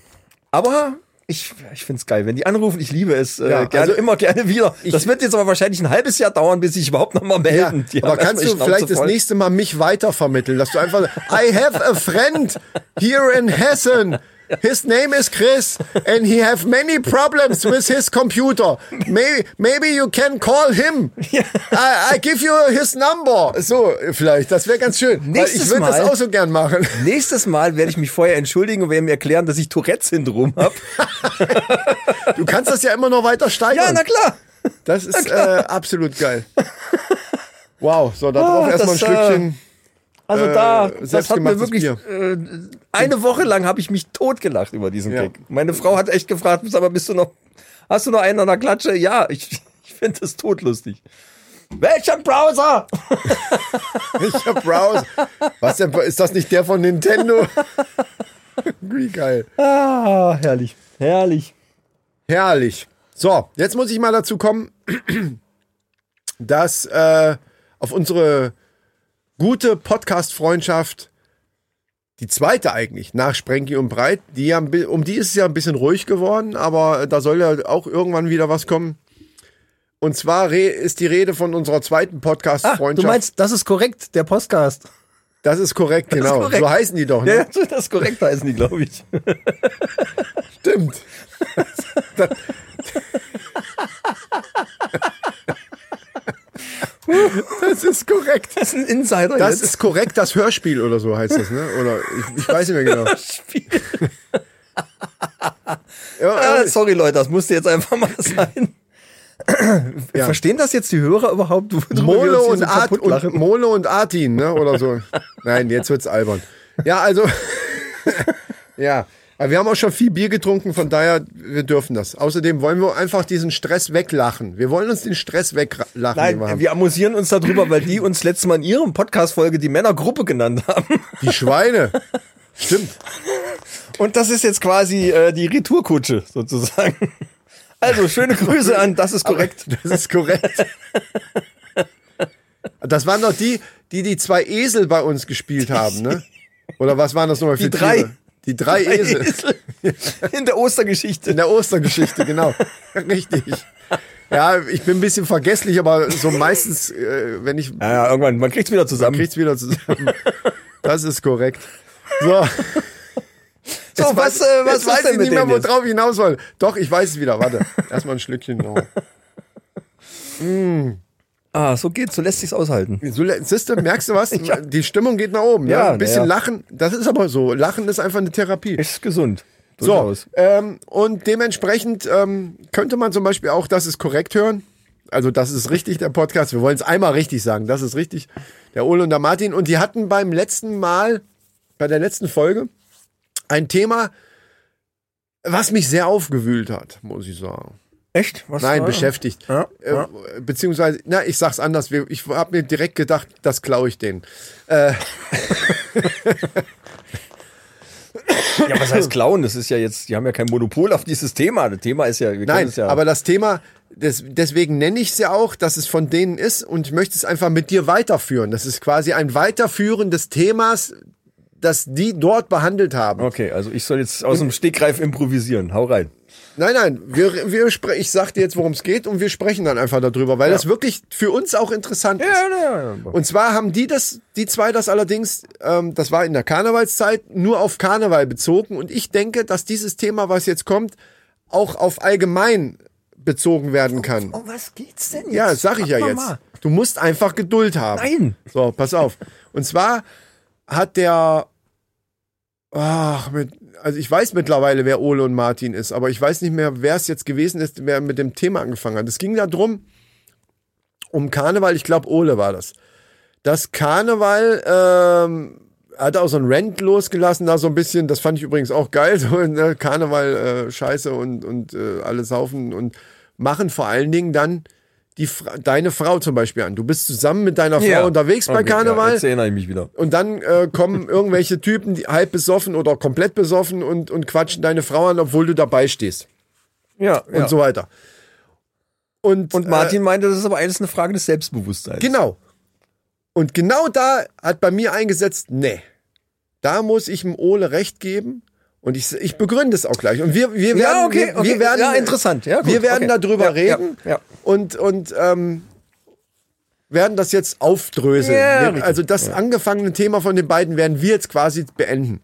Aber ich, ich find's geil, wenn die anrufen, ich liebe es, äh, Ja, gerne, also immer gerne wieder. das wird jetzt aber wahrscheinlich ein halbes Jahr dauern, bis ich überhaupt noch mal Ja, melden. Die aber kannst du vielleicht das nächste Mal mich weitervermitteln, dass du einfach I have a friend here in Hessen. His name is Chris and he have many problems with his computer. Maybe, maybe you can call him. I, I give you his number. So, vielleicht, das wäre ganz schön. Nächstes ich würde das auch so gern machen. <laughs> Nächstes Mal werde ich mich vorher entschuldigen und werde mir erklären, dass ich Tourette-Syndrom habe. <laughs> Du kannst das ja immer noch weiter steigern. Ja, na klar. Das ist äh, absolut geil. Wow, so, da drauf Ah, erstmal ein das, Schlückchen. Also Äh, da, das hat mir wirklich äh, eine Woche lang habe ich mich totgelacht über diesen Ja. Gag. Meine Frau hat echt gefragt, aber bist du noch, hast du noch einen an der Klatsche? Ja, ich, <laughs> ich finde das totlustig. Welchen Browser? <laughs> Ich hab Browse. Was denn, ist das nicht der von Nintendo? <laughs> Wie geil. Ah, herrlich, herrlich. Herrlich. So, jetzt muss ich mal dazu kommen, <clears throat> dass äh, auf unsere gute Podcast-Freundschaft, die zweite eigentlich, nach Sprenki und Breit, die ja, um die ist es ja ein bisschen ruhig geworden, aber da soll ja auch irgendwann wieder was kommen. Und zwar ist die Rede von unserer zweiten Ah, Podcast-Freundschaft. du meinst, das ist korrekt, der Podcast. das ist korrekt, ist genau. korrekt. So heißen die doch, ne? Ja, das ist korrekt heißen die, glaube ich. Stimmt. <laughs> Das ist korrekt. Das ist ein Insider Das jetzt. ist korrekt, das Hörspiel oder so heißt das, ne? Oder ich, ich weiß nicht mehr genau. Spiel. Ja, Ah, äh, sorry Leute, das musste jetzt einfach mal sein. Ja. Verstehen das jetzt die Hörer überhaupt? hier und, so und? Mole und Artin, ne? Oder so. Nein, jetzt wird's albern. Ja, also. <laughs> ja. Aber wir haben auch schon viel Bier getrunken, von daher, wir dürfen das. Außerdem wollen wir einfach diesen Stress weglachen. Wir wollen uns den Stress weglachen. wir Nein, haben. wir amüsieren uns darüber, weil die uns letztes Mal in ihrem Podcast-Folge die Männergruppe genannt haben. Die Schweine. Stimmt. Und das ist jetzt quasi äh, die Retourkutsche sozusagen. Also, schöne Grüße an, das ist korrekt. Das ist korrekt. Das waren doch die, die die zwei Esel bei uns gespielt haben, ne? Oder was waren das nochmal für Die drei. Tiere? Die drei Esel. In der Ostergeschichte. In der Ostergeschichte, genau. <laughs> Richtig. Ja, ich bin ein bisschen vergesslich, aber so meistens, äh, wenn ich, Ja, ja, irgendwann, man kriegt's wieder zusammen. kriegt's wieder zusammen. <laughs> Das ist korrekt. So. <laughs> So, Jetzt was, weiß- äh, was jetzt weiß ich nicht mehr, worauf ich hinaus soll. Doch, ich weiß es wieder. Warte. Erstmal ein Schlückchen noch. Ah, so geht's, so lässt sich's aushalten. So, siehst du, merkst du was? <laughs> Die Stimmung geht nach oben. Ja, Ja, ein bisschen ja. lachen. Das ist aber so. Lachen ist einfach eine Therapie. Ist gesund. So, ähm, und dementsprechend ähm, könnte man zum Beispiel auch, das ist korrekt hören. Also das ist richtig, der Podcast. Wir wollen es einmal richtig sagen. Das ist richtig. Der Ole und der Martin. Und die hatten beim letzten Mal, bei der letzten Folge, ein Thema, was mich sehr aufgewühlt hat, muss ich sagen. Echt? Was Nein, war- beschäftigt. Ja, äh, ja. Beziehungsweise, na, ich sag's anders. Ich habe mir direkt gedacht, das klaue ich denen. Äh, <laughs> Ja, was heißt klauen? Das ist ja jetzt, die haben ja kein Monopol auf dieses Thema. Das Thema ist ja, wir Nein, es ja. aber das Thema, des, deswegen nenne ich es ja auch, dass es von denen ist und ich möchte es einfach mit dir weiterführen. Das ist quasi ein Weiterführen des Themas, das die dort behandelt haben. okay, also ich soll jetzt aus dem Stegreif improvisieren. Hau rein. Nein, nein, wir, wir spre- ich sag dir jetzt, worum es geht und wir sprechen dann einfach darüber, weil das wirklich für uns auch interessant ist. ja, ja. Und zwar haben die das, die zwei das allerdings, ähm, das war in der Karnevalszeit, nur auf Karneval bezogen. Und ich denke, dass dieses Thema, was jetzt kommt, auch auf allgemein bezogen werden kann. Um was geht's denn jetzt? Ja, das sag ich ja jetzt. mal. Du musst einfach Geduld haben. Nein. So, pass auf. Und zwar hat der, ach, mit, also ich weiß mittlerweile, wer Ole und Martin ist, aber ich weiß nicht mehr, wer es jetzt gewesen ist, wer mit dem Thema angefangen hat. Es ging da drum, um Karneval, ich glaube, Ole war das. Das Karneval, ähm, hat auch so ein Rent losgelassen, da so ein bisschen, das fand ich übrigens auch geil, <laughs> so ne, Karneval, äh, Scheiße und, und äh, alles saufen und machen vor allen Dingen dann die, Fra- deine Frau zum Beispiel an. Du bist zusammen mit deiner Frau unterwegs bei Okay, Ja, Karneval jetzt erinnere ich mich wieder. und dann äh, kommen <laughs> irgendwelche Typen, die halb besoffen oder komplett besoffen und, und quatschen deine Frau an, obwohl du dabei stehst Ja, und ja. so weiter. Und, Und Martin meinte, das ist aber alles eine Frage des Selbstbewusstseins. Äh, genau. Und genau da hat bei mir eingesetzt, nee, da muss ich dem Ole recht geben. Und ich, ich begründe es auch gleich. Und wir, wir werden, Ja, okay, wir, okay. wir werden, Ja, interessant. Ja, gut, wir werden okay. darüber reden und, und ähm, werden das jetzt aufdröseln. Wir, also das angefangene Thema von den beiden werden wir jetzt quasi beenden.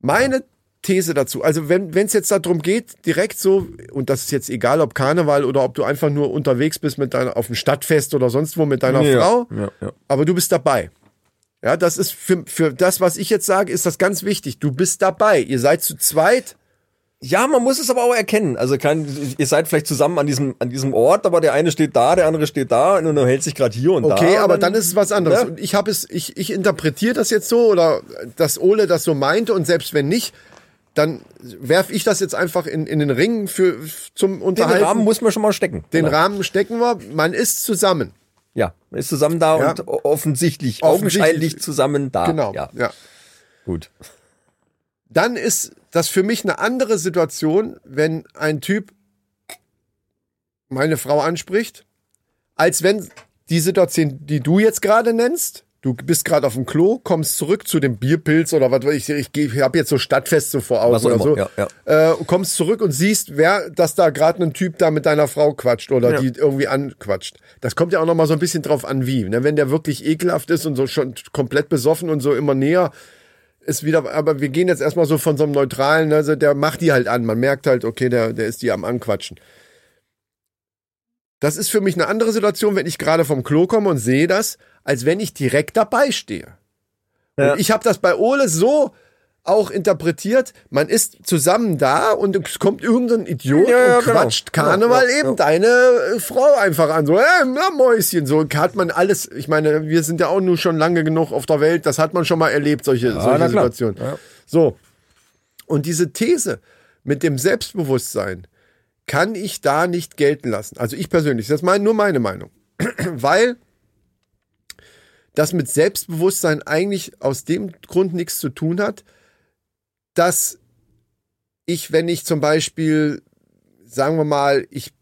Meine These dazu. Also wenn es jetzt darum geht, direkt so, und das ist jetzt egal, ob Karneval oder ob du einfach nur unterwegs bist mit deiner, auf dem Stadtfest oder sonst wo mit deiner Ja, Frau, ja, ja. aber du bist dabei. Ja, das ist für, für das, was ich jetzt sage, ist das ganz wichtig. Du bist dabei. Ihr seid zu zweit. Ja, man muss es aber auch erkennen. Also kann, ihr seid vielleicht zusammen an diesem, an diesem Ort, aber der eine steht da, der andere steht da und er hält sich gerade hier und da. Okay, aber dann ist es was anderes. Und ich habe es, ich, ich interpretiere das jetzt so oder dass Ole das so meinte und selbst wenn nicht, dann werf ich das jetzt einfach in, in den Ring für zum den Unterhalten. Rahmen muss man schon mal stecken. den Genau. Rahmen stecken wir. Man ist zusammen. Ja, man ist zusammen da Ja. und offensichtlich, Offensichtlich. augenscheinlich zusammen da. Genau. Ja, ja. gut. dann ist das für mich eine andere Situation, wenn ein Typ meine Frau anspricht, als wenn die Situation, die du jetzt gerade nennst, du bist gerade auf dem Klo, kommst zurück zu dem Bierpilz oder was weiß ich, ich, ich habe jetzt so Stadtfest so vor Augen Was oder immer, so, ja, ja. Äh, kommst zurück und siehst, wer, dass da gerade ein Typ da mit deiner Frau quatscht oder Ja. die irgendwie anquatscht. Das kommt ja auch noch mal so ein bisschen drauf an, wie. Ne? Wenn der wirklich ekelhaft ist und so schon komplett besoffen und so immer näher, ist wieder, aber wir gehen jetzt erstmal so von so einem neutralen, also der macht die halt an. Man merkt halt, okay, der, der ist die am Anquatschen. Das ist für mich eine andere Situation, wenn ich gerade vom Klo komme und sehe das, als wenn ich direkt dabei stehe. Ja. Und ich habe das bei Ole so auch interpretiert, man ist zusammen da und es kommt irgendein Idiot Ja, ja, und genau. quatscht Karneval Ja, ja, eben ja. deine äh, Frau einfach an. So, äh, na Mäuschen, so hat man alles, ich meine, wir sind ja auch nur schon lange genug auf der Welt, das hat man schon mal erlebt, solche, solche. Situationen. Ja. So. Und diese These mit dem Selbstbewusstsein kann ich da nicht gelten lassen. Also ich persönlich, das ist mein, nur meine Meinung. <clears throat> Weil das mit Selbstbewusstsein eigentlich aus dem Grund nichts zu tun hat, dass ich, wenn ich zum Beispiel, sagen wir mal, ich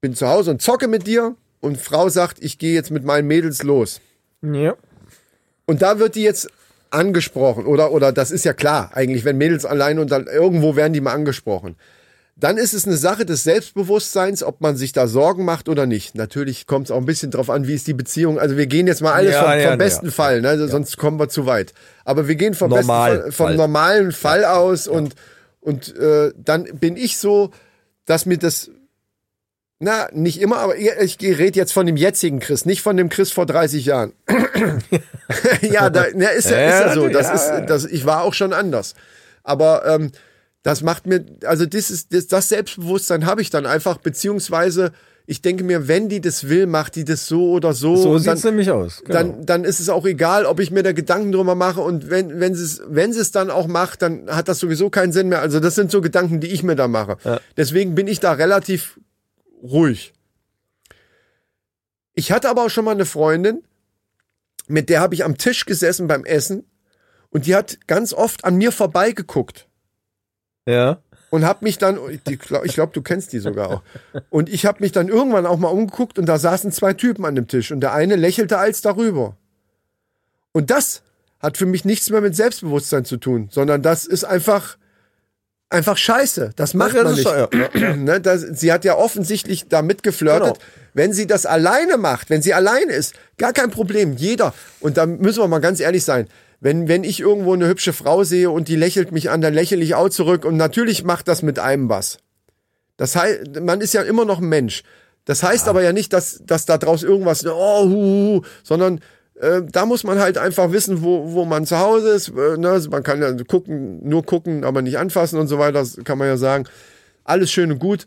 bin zu Hause und zocke mit dir und Frau sagt, ich gehe jetzt mit meinen Mädels los. Ja. Und da wird die jetzt angesprochen oder oder das ist ja klar eigentlich, wenn Mädels allein und dann irgendwo werden die mal angesprochen. Dann ist es eine Sache des Selbstbewusstseins, ob man sich da Sorgen macht oder nicht. Natürlich kommt es auch ein bisschen drauf an, wie ist die Beziehung. Also wir gehen jetzt mal alles Ja, vom, vom ja, besten ja. Fall, ne? Also sonst kommen wir zu weit. Aber wir gehen vom Normal besten vom Fall. normalen Fall aus und und äh, dann bin ich so, dass mir das na, nicht immer, aber ich rede jetzt von dem jetzigen Chris, nicht von dem Chris vor 30 Jahren. <laughs> ja, da, na, ist, ja, ist ja so. Das ist, das, ich war auch schon anders. Aber ähm, das macht mir, also das, ist, das, das Selbstbewusstsein habe ich dann einfach, beziehungsweise ich denke mir, wenn die das will, macht die das so oder so. So dann, sieht's nämlich aus. Genau. dann, dann ist es auch egal, ob ich mir da Gedanken drüber mache und wenn, wenn sie es, wenn sie es dann auch macht, dann hat das sowieso keinen Sinn mehr. Also das sind so Gedanken, die ich mir da mache. Deswegen bin ich da relativ ruhig. Ich hatte aber auch schon mal eine Freundin, mit der habe ich am Tisch gesessen beim Essen und die hat ganz oft an mir vorbeigeguckt ja. und hab mich dann, glaub- ich glaube, du kennst die sogar auch. Und ich habe mich dann irgendwann auch mal umgeguckt und da saßen zwei Typen an dem Tisch und der eine lächelte als darüber. Und das hat für mich nichts mehr mit Selbstbewusstsein zu tun, sondern das ist einfach einfach scheiße. Das macht das man nicht. ja, ja, <clears throat> Ne, das, sie hat ja offensichtlich da mitgeflirtet. Genau. Wenn sie das alleine macht, wenn sie alleine ist, gar kein Problem. Jeder. Und da müssen wir mal ganz ehrlich sein. Wenn, wenn ich irgendwo eine hübsche Frau sehe und die lächelt mich an, dann lächle ich auch zurück. Und natürlich macht das mit einem was. Das heißt, man ist ja immer noch ein Mensch. Das heißt aber ja nicht, dass, dass da draus irgendwas, oh, hu, hu, sondern äh, da muss man halt einfach wissen, wo, wo man zu Hause ist. Äh, ne? Man kann ja gucken, nur gucken, aber nicht anfassen und so weiter, das kann man ja sagen. Alles schön und gut.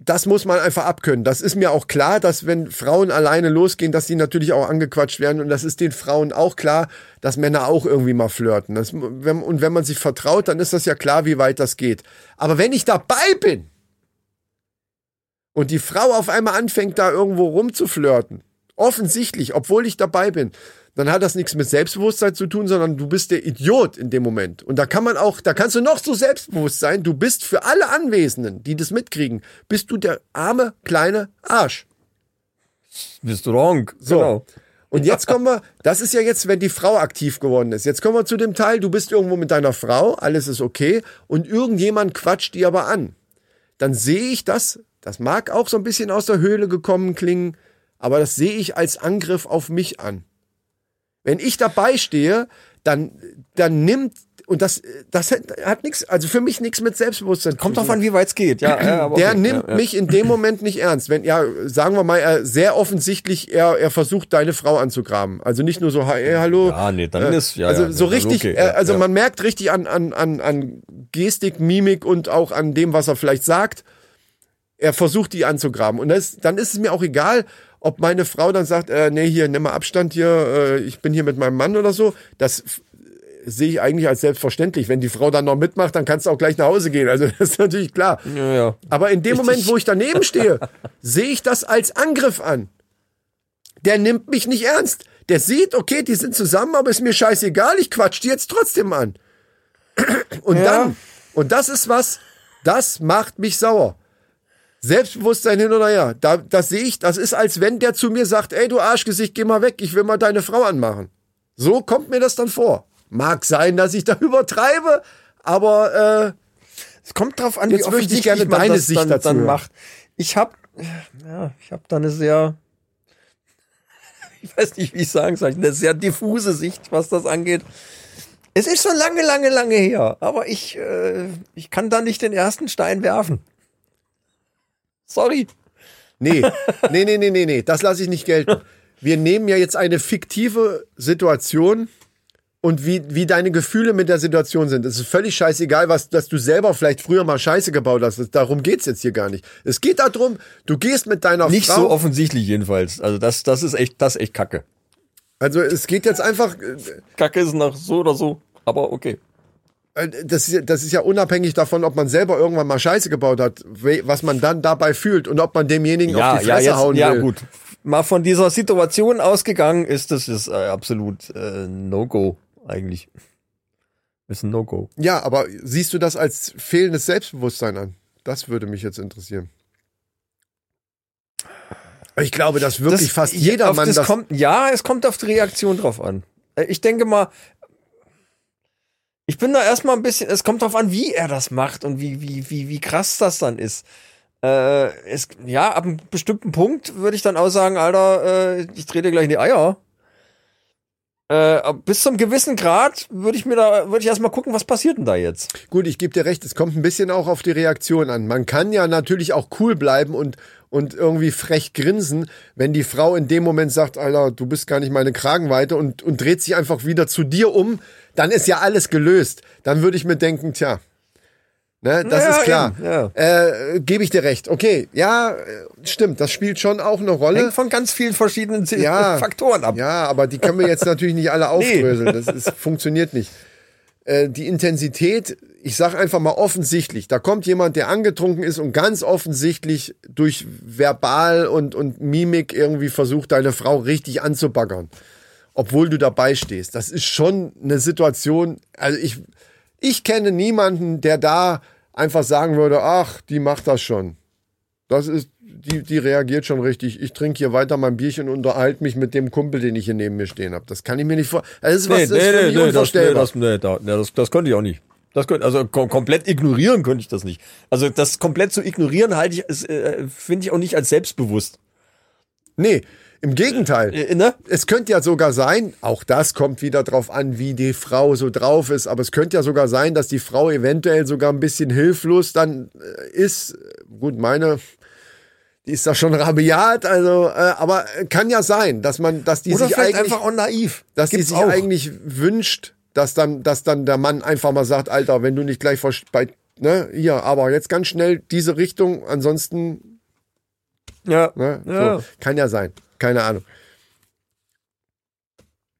Das muss man einfach abkönnen. Das ist mir auch klar, dass wenn Frauen alleine losgehen, dass die natürlich auch angequatscht werden. Und das ist den Frauen auch klar, dass Männer auch irgendwie mal flirten. Das, wenn, und wenn man sich vertraut, dann ist das ja klar, wie weit das geht. Aber wenn ich dabei bin und die Frau auf einmal anfängt, da irgendwo rumzuflirten, offensichtlich, obwohl ich dabei bin, dann hat das nichts mit Selbstbewusstsein zu tun, sondern du bist der Idiot in dem Moment. Und da kann man auch, da kannst du noch so selbstbewusst sein, du bist für alle Anwesenden, die das mitkriegen, bist du der arme, kleine Arsch. Bist du wrong. So. Genau. Und jetzt kommen wir, das ist ja jetzt, wenn die Frau aktiv geworden ist. Jetzt kommen wir zu dem Teil, du bist irgendwo mit deiner Frau, alles ist okay, und irgendjemand quatscht die aber an. Dann sehe ich das, das mag auch so ein bisschen aus der Höhle gekommen klingen, aber das sehe ich als Angriff auf mich an. Wenn ich dabei stehe, dann, dann nimmt und das, das hat, hat nichts, also für mich nichts mit Selbstbewusstsein. Kommt drauf an, wie weit es geht. Ja, ja, aber Der okay. nimmt ja, ja. mich in dem Moment nicht ernst. Wenn, ja, sagen wir mal, er sehr offensichtlich, er, er versucht, deine Frau anzugraben. Also nicht nur so, hey, hallo. Ja, nee, dann ist- ja, Also ja, so richtig, okay, äh, also man merkt richtig an, an, an, an Gestik, Mimik und auch an dem, was er vielleicht sagt. Er versucht, die anzugraben. Und das, dann ist es mir auch egal, ob meine Frau dann sagt, äh, nee, hier, nimm mal Abstand hier, äh, ich bin hier mit meinem Mann oder so. Das sehe ich eigentlich als selbstverständlich. Wenn die Frau dann noch mitmacht, dann kannst du auch gleich nach Hause gehen. Also <laughs> das ist natürlich klar. Ja, ja. Aber in dem Richtig. Moment, wo ich daneben stehe, <laughs> sehe ich das als Angriff an. Der nimmt mich nicht ernst. Der sieht, okay, die sind zusammen, aber ist mir scheißegal, ich quatsch die jetzt trotzdem an. <clears throat> Und Ja. dann, und das ist was, das macht mich sauer. Selbstbewusstsein hin oder her. Da, das sehe ich, das ist, als wenn der zu mir sagt, ey, du Arschgesicht, geh mal weg, ich will mal deine Frau anmachen. So kommt mir das dann vor. Mag sein, dass ich da <laughs> übertreibe, aber äh, Es kommt drauf an, Jetzt wie möchte ich gerne man deine das Sicht dann, dazu dann macht. Ich habe ja, ich habe da eine sehr <laughs> ich weiß nicht, wie ich sagen soll, eine sehr diffuse Sicht, was das angeht. Es ist schon lange, lange, lange her, aber ich äh, ich kann da nicht den ersten Stein werfen. Sorry. Nee, nee, nee, nee, nee, nee, das lasse ich nicht gelten. Wir nehmen ja jetzt eine fiktive Situation und wie, wie deine Gefühle mit der Situation sind. Es ist völlig scheißegal, was, dass du selber vielleicht früher mal Scheiße gebaut hast. Darum geht's jetzt hier gar nicht. Es geht darum, du gehst mit deiner Nicht Frau. so offensichtlich jedenfalls. Also das das ist echt das ist echt Kacke. also es geht jetzt einfach, Kacke ist nach so oder so, aber okay. Äh, das ist, ja- das ist ja unabhängig davon, ob man selber irgendwann mal Scheiße gebaut hat, was man dann dabei fühlt und ob man demjenigen auf die Fresse hauen ja will. gut. Mal von dieser Situation ausgegangen ist, das ist äh, absolut äh, No-Go eigentlich. Ist ein No-Go. Ja, aber siehst du das als fehlendes Selbstbewusstsein an? Das würde mich jetzt interessieren. Ich glaube, dass wirklich Das- fast ja, jeder auf Mann das das. kommt, ja, es kommt auf die Reaktion drauf an. Äh, Ich denke mal, ich bin da erstmal ein bisschen, es kommt drauf an, wie er das macht und wie, wie, wie, wie krass das dann ist. Äh, es, ja, ab einem bestimmten Punkt würde ich dann auch sagen, Alter, äh, ich drehe dir gleich in die Eier. Äh, bis zum gewissen Grad würde ich mir da, würde ich erstmal gucken, was passiert denn da jetzt? Gut, ich gebe dir recht, es kommt ein bisschen auch auf die Reaktion an. Man kann ja natürlich auch cool bleiben und, und irgendwie frech grinsen, wenn die Frau in dem Moment sagt, Alter, du bist gar nicht meine Kragenweite und, und dreht sich einfach wieder zu dir um, dann ist ja alles gelöst. Dann würde ich mir denken, tja, ne, das Ja, ist klar. ja. Äh, gebe ich dir recht. Okay, ja, äh, stimmt, das spielt schon auch eine Rolle. Hängt von ganz vielen verschiedenen ja, <laughs> Faktoren ab. Ja, aber die können wir jetzt natürlich nicht alle <laughs> aufdröseln. Das ist, funktioniert nicht. Äh, die Intensität, ich sag einfach mal offensichtlich, da kommt jemand, der angetrunken ist und ganz offensichtlich durch Verbal und, und Mimik irgendwie versucht, deine Frau richtig anzubaggern. Obwohl du dabei stehst. Das ist schon eine Situation, also ich, ich kenne niemanden, der da einfach sagen würde, ach, die macht das schon. Das ist, die, die reagiert schon richtig. Ich trinke hier weiter mein Bierchen und unterhalte mich mit dem Kumpel, den ich hier neben mir stehen habe. Das kann ich mir nicht vor. Das ist was, das ist für mich das, nee, unvorstellbar. das, nee, da, nee, das, das konnte ich auch nicht. Das könnte, also kom komplett ignorieren könnte ich das nicht. Also das komplett zu ignorieren halte ich, äh, finde ich auch nicht als selbstbewusst. nee, im Gegenteil. Äh, ne? Es könnte ja sogar sein, auch das kommt wieder drauf an, wie die Frau so drauf ist, aber es könnte ja sogar sein, dass die Frau eventuell sogar ein bisschen hilflos dann äh, ist. Gut, meine, die ist da schon rabiat, also, äh, aber kann ja sein, dass man, dass die Oder sich eigentlich, einfach auch naiv. dass die Gibt's sich auch. eigentlich wünscht, dass dann, dass dann der Mann einfach mal sagt, Alter, wenn du nicht gleich bei, ne, hier, aber jetzt ganz schnell diese Richtung, ansonsten Ja. Ne? Ja. So, kann ja sein. Keine Ahnung.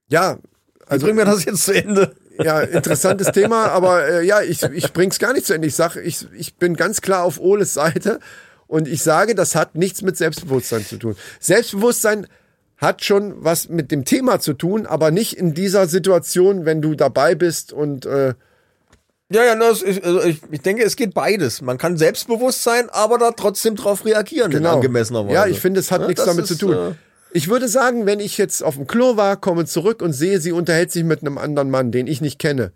Ja, Also bringen wir das jetzt zu Ende. ja, interessantes Thema, aber äh, ja, ich, ich bring's gar nicht zu Ende. Ich sag, ich, ich bin ganz klar auf Oles Seite und ich sage, das hat nichts mit Selbstbewusstsein zu tun. Selbstbewusstsein hat schon was mit dem Thema zu tun, aber nicht in dieser Situation, wenn du dabei bist und äh, Ja, ja, das ist, also ich, ich denke, es geht beides. Man kann selbstbewusst sein, aber da trotzdem drauf reagieren in angemessener Weise. Genau. Ja, ich finde, es hat Ja, nichts damit zu ist, tun. äh, Ich würde sagen, wenn ich jetzt auf dem Klo war, komme zurück und sehe, sie unterhält sich mit einem anderen Mann, den ich nicht kenne.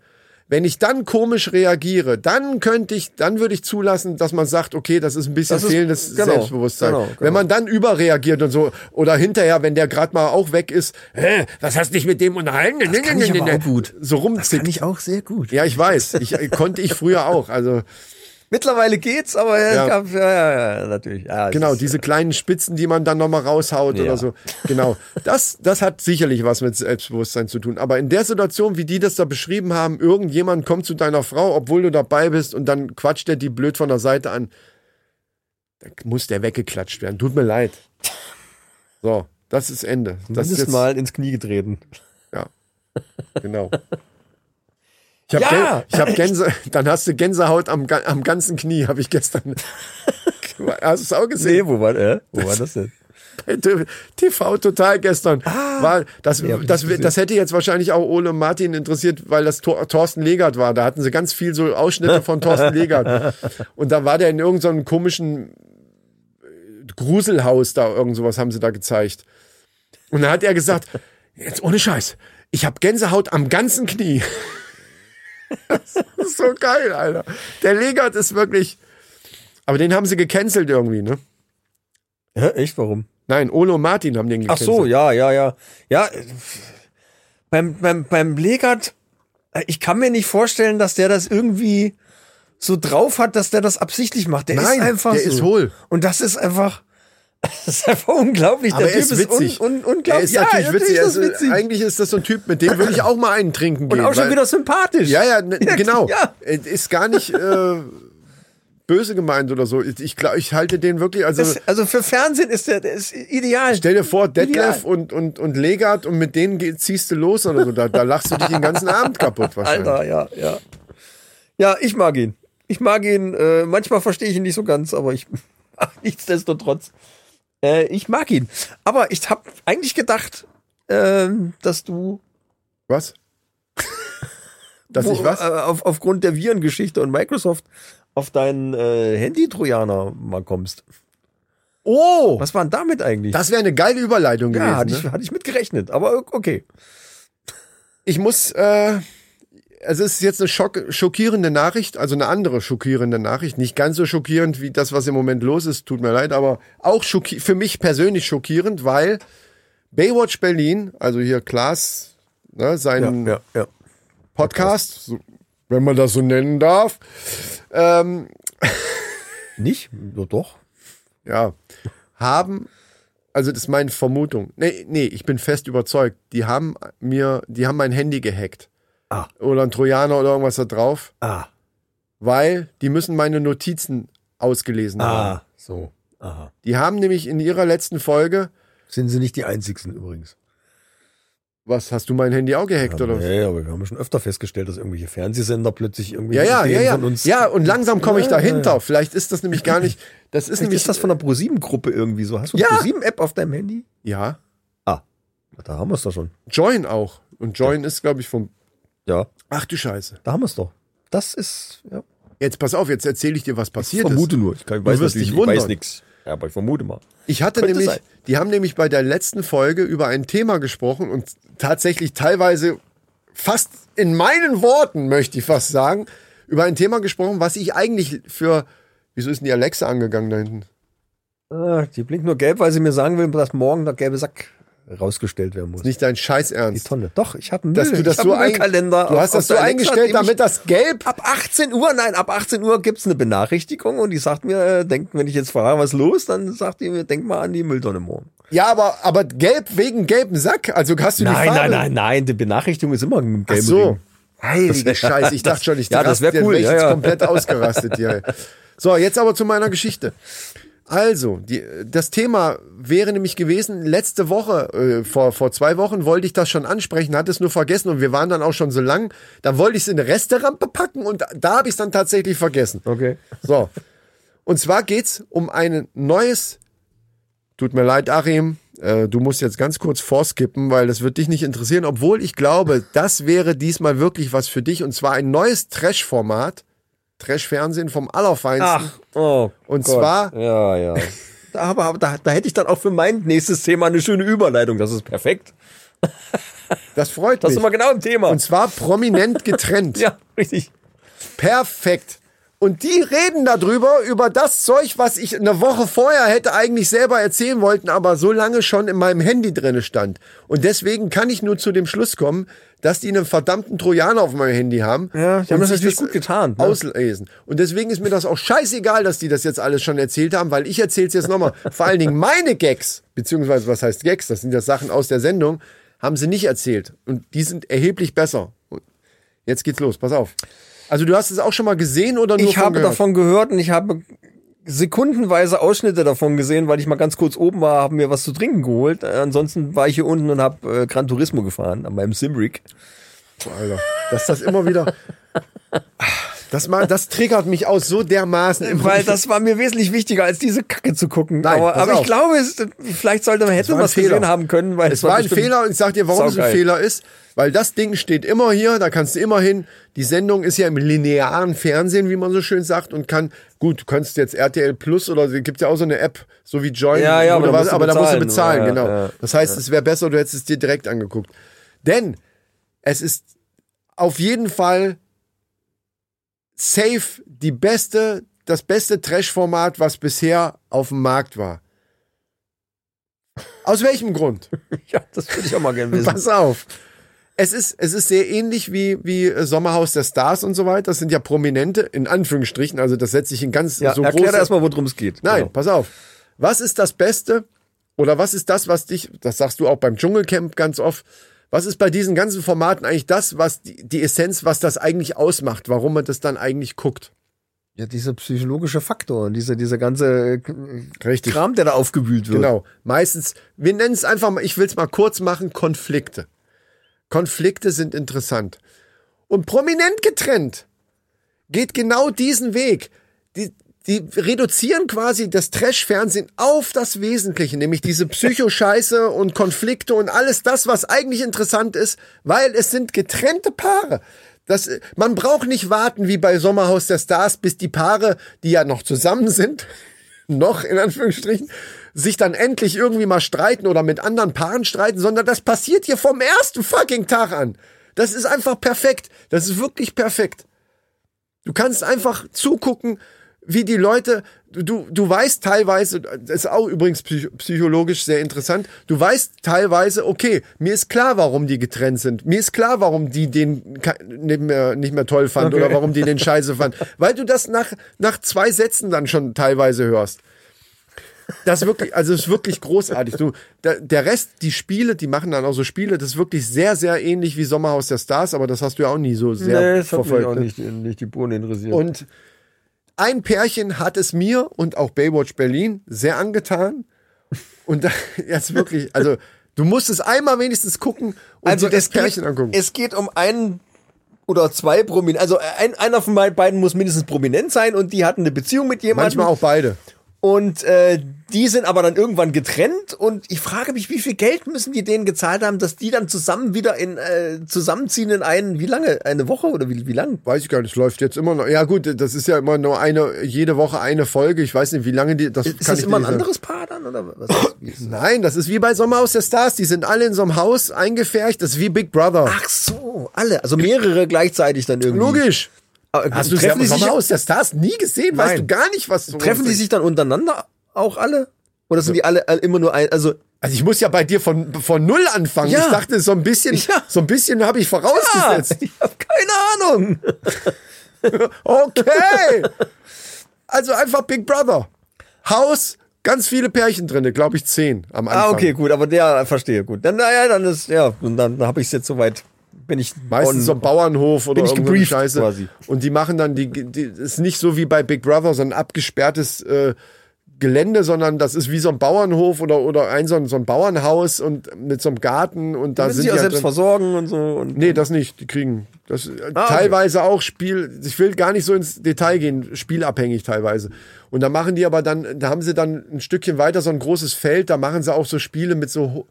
Wenn ich dann komisch reagiere, dann könnte ich, dann würde ich zulassen, dass man sagt, okay, das ist ein bisschen Das ist- fehlendes genau, Selbstbewusstsein. genau, genau. Wenn man dann überreagiert und so, oder hinterher, wenn der gerade mal auch weg ist, hä, was hast du dich mit dem unterhalten? Das kann ich aber auch gut. So rumzickt. ich auch sehr gut. Ja, ich weiß. Ich, äh, konnte ich früher auch. Also Mittlerweile geht's, aber es Ja. ja, ja, ja, natürlich. Ja, es genau, ist, diese kleinen Spitzen, die man dann nochmal raushaut Ja. oder so. Genau. Das, das hat sicherlich was mit Selbstbewusstsein zu tun. Aber in der Situation, wie die das da beschrieben haben, irgendjemand kommt zu deiner Frau, obwohl du dabei bist, und dann quatscht der die blöd von der Seite an. Da muss der weggeklatscht werden. Tut mir leid. So, das ist Ende. Das ist mal ins Knie getreten. Ja. Genau. Ich habe Ja! Gän hab Gänse, <laughs> dann hast du Gänsehaut am, am ganzen Knie, habe ich gestern. <laughs> Hast du es auch gesehen? Nee, wo war, äh, wo war das denn? <laughs> bei TV total gestern. war, das, Nee, das, das hätte jetzt wahrscheinlich auch Ole und Martin interessiert, weil das Tor, Thorsten Legert war. Da hatten sie ganz viel so Ausschnitte von Thorsten Legert. Und da war der in irgendeinem komischen äh, Gruselhaus da, irgend sowas haben sie da gezeigt. Und dann hat er gesagt, jetzt ohne Scheiß, ich habe Gänsehaut am ganzen Knie. <laughs> das ist so geil, Alter. Der Legert ist wirklich, aber den haben sie gecancelt irgendwie, ne? Hä, echt, warum? Nein, und Martin haben den Ach gecancelt. so, ja, ja, ja. Ja, äh, beim, beim, beim Legert, äh, ich kann mir nicht vorstellen, dass der das irgendwie so drauf hat, dass der das absichtlich macht. Der Nein, ist einfach der so. ist hohl. Und das ist einfach, <laughs> das ist einfach unglaublich. Aber der er Typ ist witzig. un, un, er unglaublich. ist natürlich ja, witzig. Er ist ist, das witzig. Eigentlich ist das so ein Typ, mit dem würde ich auch mal einen trinken <laughs> Und gehen. auch schon wieder sympathisch. Ja, ja, ne, <laughs> genau. Ja. Er Ist gar nicht äh, böse gemeint oder so. Ich glaube, ich halte den wirklich, also Das, also für Fernsehen ist der, der ist ideal. stell dir vor, Detlef und, und, und Legard und mit denen ziehst du los oder so. Da, da lachst du dich den ganzen Abend kaputt wahrscheinlich. Alter, ja, ja. Ja, ich mag ihn. Ich mag ihn. Äh, manchmal verstehe ich ihn nicht so ganz, aber ich nichtsdestotrotz. Äh, ich mag ihn. Aber ich habe eigentlich gedacht, ähm, dass du Was? <laughs> Dass ich was? Äh, auf, aufgrund der Virengeschichte und Microsoft auf deinen äh, Handy-Trojaner mal kommst. Oh! Was war denn damit eigentlich? Das wäre eine geile Überleitung ja, hatte gewesen. ich, ne? hatte ich mit gerechnet, aber okay. Ich muss, äh, also es ist jetzt eine schock schockierende Nachricht, also eine andere schockierende Nachricht. Nicht ganz so schockierend wie das, was im Moment los ist, tut mir leid, aber auch für mich persönlich schockierend, weil Baywatch Berlin, also hier Klaas, ne, seinen ja, ja. Podcast, so, wenn man das so nennen darf, ähm, <laughs> Nicht? Ja, doch. ja, haben, also das ist meine Vermutung. Nee, nee, ich bin fest überzeugt, die haben mir, die haben mein Handy gehackt. Ah. Oder ein Trojaner oder irgendwas da drauf, Ah, weil die müssen meine Notizen ausgelesen haben. ah, so. Aha. Die haben nämlich in ihrer letzten Folge, Sind sie nicht die einzigsten übrigens. was, hast du mein Handy auch gehackt oder? was? Ja, aber wir haben schon öfter festgestellt, dass irgendwelche Fernsehsender plötzlich irgendwie Ja, ja, ja, ja. von uns. Ja, und langsam komme ich Ja, ja, dahinter. ja. Vielleicht ist das nämlich gar nicht, das ist Vielleicht nämlich, ist das von der Pro7-Gruppe irgendwie so. Hast du Ja. eine Pro7-App auf deinem Handy? ja, Ah, da haben wir es doch schon. Join auch. Und Join ist, glaube ich, vom, Ja, ach du Scheiße. da haben wir es doch. Das ist, ja. Jetzt pass auf, jetzt erzähle ich dir, was Ich passiert vermute ist. nur. Ich, kann, ich Du weiß wirst dich ich weiß nichts. Ja, aber ich vermute mal. Ich hatte Könnte nämlich, sein. die haben nämlich bei der letzten Folge über ein Thema gesprochen und tatsächlich teilweise fast in meinen Worten, möchte ich fast sagen, über ein Thema gesprochen, was ich eigentlich für, wieso ist denn die Alexa angegangen da hinten? Ah, die blinkt nur gelb, weil sie mir sagen will, dass morgen der gelbe Sack rausgestellt werden muss. Nicht dein Scheiß die Ernst. Tonne. Doch, ich habe einen Dass du das so ein, Müllkalender. du hast das so eingestellt, damit das gelb Ab 18 Uhr, nein, ab 18 Uhr gibt's eine Benachrichtigung und die sagt mir, äh, denkt, wenn ich jetzt frage, was los, dann sagt die mir, denk mal an die Mülltonne morgen. Ja, aber, aber gelb wegen gelben Sack. Also hast du die Nein, Farbe? nein, nein, nein, die Benachrichtigung ist immer ein Ach gelber so. Ring. Heilige Scheiße, ich <laughs> dachte schon, ich Ja, das wär rast- jetzt cool, ja, ja. komplett ausgerastet hier. <laughs> So, jetzt aber zu meiner Geschichte. Also, die, das Thema wäre nämlich gewesen, letzte Woche, äh, vor, vor zwei Wochen wollte ich das schon ansprechen, hatte es nur vergessen und wir waren dann auch schon so lang. Da wollte ich es in eine Resterampe packen und da, da habe ich es dann tatsächlich vergessen. Okay. So. Und zwar geht's um ein neues. Tut mir leid, Achim. Äh, du musst jetzt ganz kurz vorskippen, weil das wird dich nicht interessieren. Obwohl ich glaube, das wäre diesmal wirklich was für dich. Und zwar ein neues Trash-Format. Trash-Fernsehen vom Allerfeinsten. Ach, oh Und Gott. zwar- Ja, ja. <laughs> Da, aber, da, da hätte ich dann auch für mein nächstes Thema eine schöne Überleitung. Das ist perfekt. <laughs> Das freut Das mich. sind wir genau im Thema. Und zwar prominent getrennt. <laughs> ja, richtig. Perfekt. Und die reden darüber, über das Zeug, was ich eine Woche vorher hätte eigentlich selber erzählen wollten, aber so lange schon in meinem Handy drinne stand. Und deswegen kann ich nur zu dem Schluss kommen, dass die einen verdammten Trojaner auf meinem Handy haben. Ja, die haben das natürlich gut getan, ne? Auslesen. Und deswegen ist mir das auch scheißegal, dass die das jetzt alles schon erzählt haben, weil ich erzähle es jetzt nochmal. <laughs> Vor allen Dingen meine Gags, beziehungsweise was heißt Gags, das sind ja Sachen aus der Sendung, haben sie nicht erzählt. Und die sind erheblich besser. Und jetzt geht's los, pass auf. Also du hast es auch schon mal gesehen oder nur Ich habe gehört? davon gehört und ich habe sekundenweise Ausschnitte davon gesehen, weil ich mal ganz kurz oben war, habe mir was zu trinken geholt. Äh, ansonsten war ich hier unten und habe äh, Gran Turismo gefahren an meinem Simrick. Alter, dass das immer wieder. <laughs> Das, mal, das triggert mich aus so dermaßen. Weil das war mir wesentlich wichtiger, als diese Kacke zu gucken. Nein, aber aber ich glaube, es, vielleicht sollte man hätte was gesehen haben können, weil Es war ein Fehler und ich sag dir, warum es ein. Fehler ist. Weil das Ding steht immer hier, da kannst du immer hin. Die Sendung ist ja im linearen Fernsehen, wie man so schön sagt, und kann, gut, du kannst jetzt RTL Plus oder es gibt ja auch so eine App, so wie Join, Ja, ja, aber was- aber da musst du bezahlen. bezahlen, Ja, genau. ja, das heißt, es wäre besser, du hättest es dir direkt angeguckt. Denn es ist auf jeden Fall safe die beste, das beste Trash-Format, was bisher auf dem Markt war. Aus welchem Grund? <laughs> Ja, das würde ich auch mal gerne wissen. Pass auf. Es ist, es ist sehr ähnlich wie, wie äh, Sommerhaus der Stars und so weiter. Das sind ja Prominente, in Anführungsstrichen. Also das setzt sich in ganz Ja, so erklär große... erstmal, worum es geht. Nein, Genau. pass auf. Was ist das Beste oder was ist das, was dich, das sagst du auch beim Dschungelcamp ganz oft, was ist bei diesen ganzen Formaten eigentlich das, was die, die Essenz, was das eigentlich ausmacht, warum man das dann eigentlich guckt? Ja, dieser psychologische Faktor, dieser, dieser ganze äh, Richtig. Kram, der da aufgewühlt wird. Genau. Meistens, wir nennen es einfach mal, ich will es mal kurz machen, Konflikte. Konflikte sind interessant. Und prominent getrennt geht genau diesen Weg. Die, die reduzieren quasi das Trash-Fernsehen auf das Wesentliche, nämlich diese Psychoscheiße und Konflikte und alles das, was eigentlich interessant ist, weil es sind getrennte Paare. Das, man braucht nicht warten wie bei Sommerhaus der Stars, bis die Paare, die ja noch zusammen sind, <laughs> noch in Anführungsstrichen, sich dann endlich irgendwie mal streiten oder mit anderen Paaren streiten, sondern das passiert hier vom ersten fucking Tag an. Das ist einfach perfekt. Das ist wirklich perfekt. Du kannst einfach zugucken, wie die Leute, du, du weißt teilweise, das ist auch übrigens psych psychologisch sehr interessant, du weißt teilweise, okay, mir ist klar, warum die getrennt sind. Mir ist klar, warum die den nicht mehr, nicht mehr toll fand oder warum die den <laughs> scheiße fand. Weil du das nach, nach zwei Sätzen dann schon teilweise hörst. Das ist wirklich, also ist wirklich großartig. Du, der, der Rest, die Spiele, die machen dann auch so Spiele, das ist wirklich sehr, sehr ähnlich wie Sommerhaus der Stars, aber das hast du ja auch nie so sehr Nee, das hat mich verfolgt. auch ne? nicht, nicht die Bohne interessiert. Und ein Pärchen hat es mir und auch Baywatch Berlin sehr angetan. Und da, <laughs> jetzt wirklich, also du musst es einmal wenigstens gucken und also dir das es geht, Pärchen angucken. es geht um einen oder zwei Prominenten, also ein, einer von beiden muss mindestens prominent sein und die hatten eine Beziehung mit jemandem. Manchmal auch beide. Und äh, die sind aber dann irgendwann getrennt und ich frage mich, wie viel Geld müssen die denen gezahlt haben, dass die dann zusammen wieder in äh, zusammenziehen in einen, wie lange? Eine Woche oder wie, wie lang? Weiß ich gar nicht, es läuft jetzt immer noch. Ja gut, das ist ja immer nur eine, jede Woche eine Folge. Ich weiß nicht, wie lange die, das Ist kann das ich immer ein anderes Paar dann oder was? ist- ist? Nein, das ist wie bei Sommerhaus der Stars. Die sind alle in so einem Haus eingefärcht. Das ist wie Big Brother. Ach so, alle, also mehrere gleichzeitig dann irgendwie. Logisch. Aber, Hast du treffen die sich, Sommerhaus der Stars nie gesehen? Weißt Nein. du gar nicht, was treffen die sich dann untereinander auch alle? Oder sind die alle äh, immer nur ein, also Also ich muss ja bei dir von, von null anfangen. Ja. Ich dachte, so ein bisschen, Ja. so ein bisschen habe ich vorausgesetzt. ich habe keine Ahnung. <laughs> Okay. Also einfach Big Brother. Haus, ganz viele Pärchen drinne, glaube ich zehn am Anfang. Ah, okay, gut, aber der verstehe gut. Dann naja, dann ist ja, und dann habe ich es jetzt soweit bin ich Meistens so ein Bauernhof oder bin ich gebrieft Scheiße. quasi. Und die machen dann die, die ist nicht so wie bei Big Brother, so ein abgesperrtes äh, Gelände, sondern das ist wie so ein Bauernhof oder, oder ein so, ein so ein Bauernhaus und mit so einem Garten und da müssen sind die auch halt selbst drin. versorgen und so und Nee, das nicht. Die kriegen das äh, Ah, okay. teilweise auch Spiel. Ich will gar nicht so ins Detail gehen, spielabhängig teilweise. Und da machen die aber dann, da haben sie dann ein Stückchen weiter so ein großes Feld. Da machen sie auch so Spiele mit so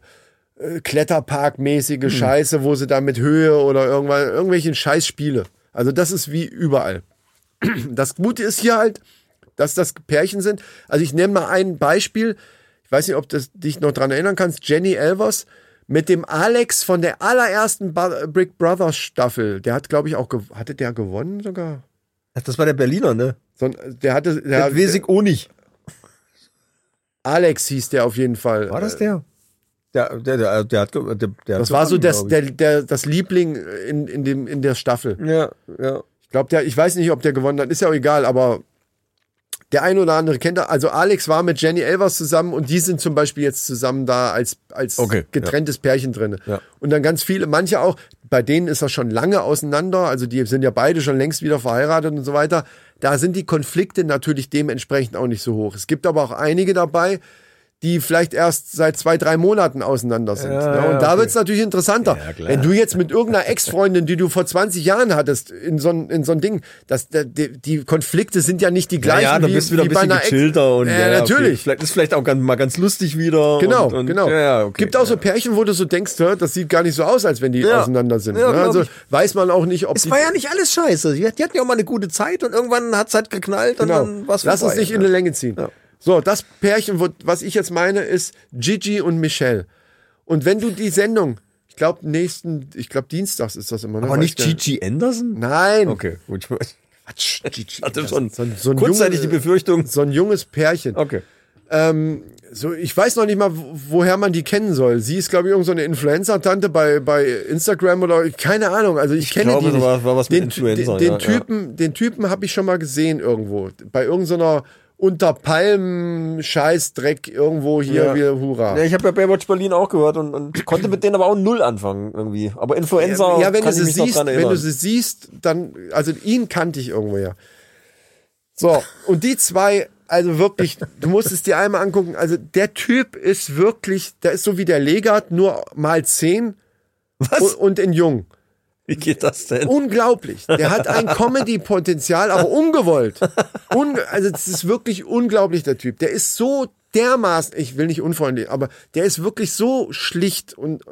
äh, Kletterpark-mäßige Hm. Scheiße, wo sie da mit Höhe oder irgendwann irgendwelchen Scheißspiele. Also das ist wie überall. Das Gute ist hier halt, dass das Pärchen sind. Also ich nenne mal ein Beispiel. Ich weiß nicht, ob du dich noch dran erinnern kannst. Jenny Elvers mit dem Alex von der allerersten Ba- Big Brother Staffel. Der hat, glaube ich, auch, hatte der gewonnen sogar? Das war der Berliner, ne? So, der hatte, der, Der auch nicht. Alex hieß der auf jeden Fall. War das der? Der, der, der, der hat, der, der Das war so das, der, der, das Liebling in, in, dem, in der Staffel. Ja, ja. Ich glaube, der, ich weiß nicht, ob der gewonnen hat, ist ja auch egal, aber der ein oder andere kennt er. Also Alex war mit Jenny Elvers zusammen und die sind zum Beispiel jetzt zusammen da als, als Okay, getrenntes Pärchen drin. Ja. Und dann ganz viele, manche auch, bei denen ist er schon lange auseinander, also die sind ja beide schon längst wieder verheiratet und so weiter. Da sind die Konflikte natürlich dementsprechend auch nicht so hoch. Es gibt aber auch einige dabei, die vielleicht erst seit zwei, drei Monaten auseinander sind. Ja, ne? ja, Und da okay. wird's natürlich interessanter. Ja. Wenn du jetzt mit irgendeiner Ex-Freundin, die du vor 20 Jahren hattest, in so ein, in so ein Ding, das, die, die Konflikte sind ja nicht die Ja, gleichen ja, da wie, bist du wieder wie ein bei bisschen gechillter und ja, ja, natürlich. Okay. Vielleicht ist vielleicht auch ganz, mal ganz lustig wieder. Genau, und, und, genau. Ja, ja, okay. Gibt auch so Pärchen, wo du so denkst, das sieht gar nicht so aus, als wenn die Ja. auseinander sind. Ja, ne? Also weiß man auch nicht, ob Es war ja nicht alles scheiße. Die, die hatten ja auch mal eine gute Zeit und irgendwann hat's halt geknallt und Genau. dann war's Lass uns vorbei. nicht in eine Länge ziehen. Ja. So, das Pärchen, wo, was ich jetzt meine, ist Gigi und Michelle. Und wenn du die Sendung, ich glaube, nächsten, ich glaube, dienstags ist das immer. Ne? Aber nicht Gigi Anderson? Nein. Okay, gut. <laughs> Quatsch, Gigi. Hatte schon so, ein- so ein kurzzeitig junge- die Befürchtung. So ein junges Pärchen. Okay. So, ich weiß noch nicht mal, wo- woher man die kennen soll. Sie ist, glaube ich, irgendeine so Influencer-Tante bei, bei Instagram oder keine Ahnung. Also ich, kenne glaube, die nicht. war- war was mit den, Influencer, den, den ja, Typen, den Typen habe ich schon mal gesehen irgendwo. Bei irgendeiner unter Palmen Scheißdreck irgendwo hier Ja. wie Hurra. Ja, ich habe ja Baywatch Berlin auch gehört und, und konnte mit denen aber auch null anfangen irgendwie. Aber Influencer ja, wenn kann du sie siehst, wenn du sie siehst, dann, also ihn kannte ich irgendwo ja. So, und die zwei, also wirklich, du musst es dir einmal angucken. Also der Typ ist wirklich, der ist so wie der Legat, nur mal zehn Was? und, und in jung. Wie geht das denn? Unglaublich. Der hat ein <laughs> Comedy-Potenzial, aber ungewollt. Un also das ist wirklich unglaublich, der Typ. Der ist so dermaßen, ich will nicht unfreundlich, aber der ist wirklich so schlicht und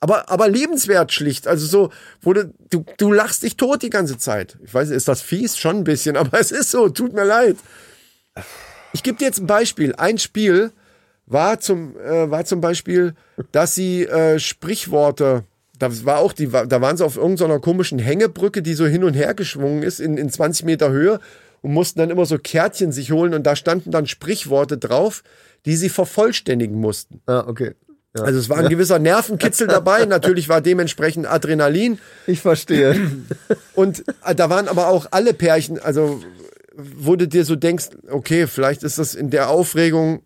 aber, aber liebenswert schlicht. Also so, wo du, du, du lachst dich tot die ganze Zeit. Ich weiß, ist das fies? Schon ein bisschen, aber es ist so, tut mir leid. Ich gebe dir jetzt ein Beispiel. Ein Spiel war zum, äh, war zum Beispiel, dass sie äh, Sprichworte, das war auch die, da waren sie auf irgendeiner komischen Hängebrücke, die so hin und her geschwungen ist in, in 20 Meter Höhe und mussten dann immer so Kärtchen sich holen und da standen dann Sprichworte drauf, die sie vervollständigen mussten. Ah, okay. Ja. Also es war ein gewisser Nervenkitzel <laughs> dabei, natürlich war dementsprechend Adrenalin ich verstehe. <laughs> und äh, da waren aber auch alle Pärchen, also wo du dir so denkst, okay, vielleicht ist das in der Aufregung,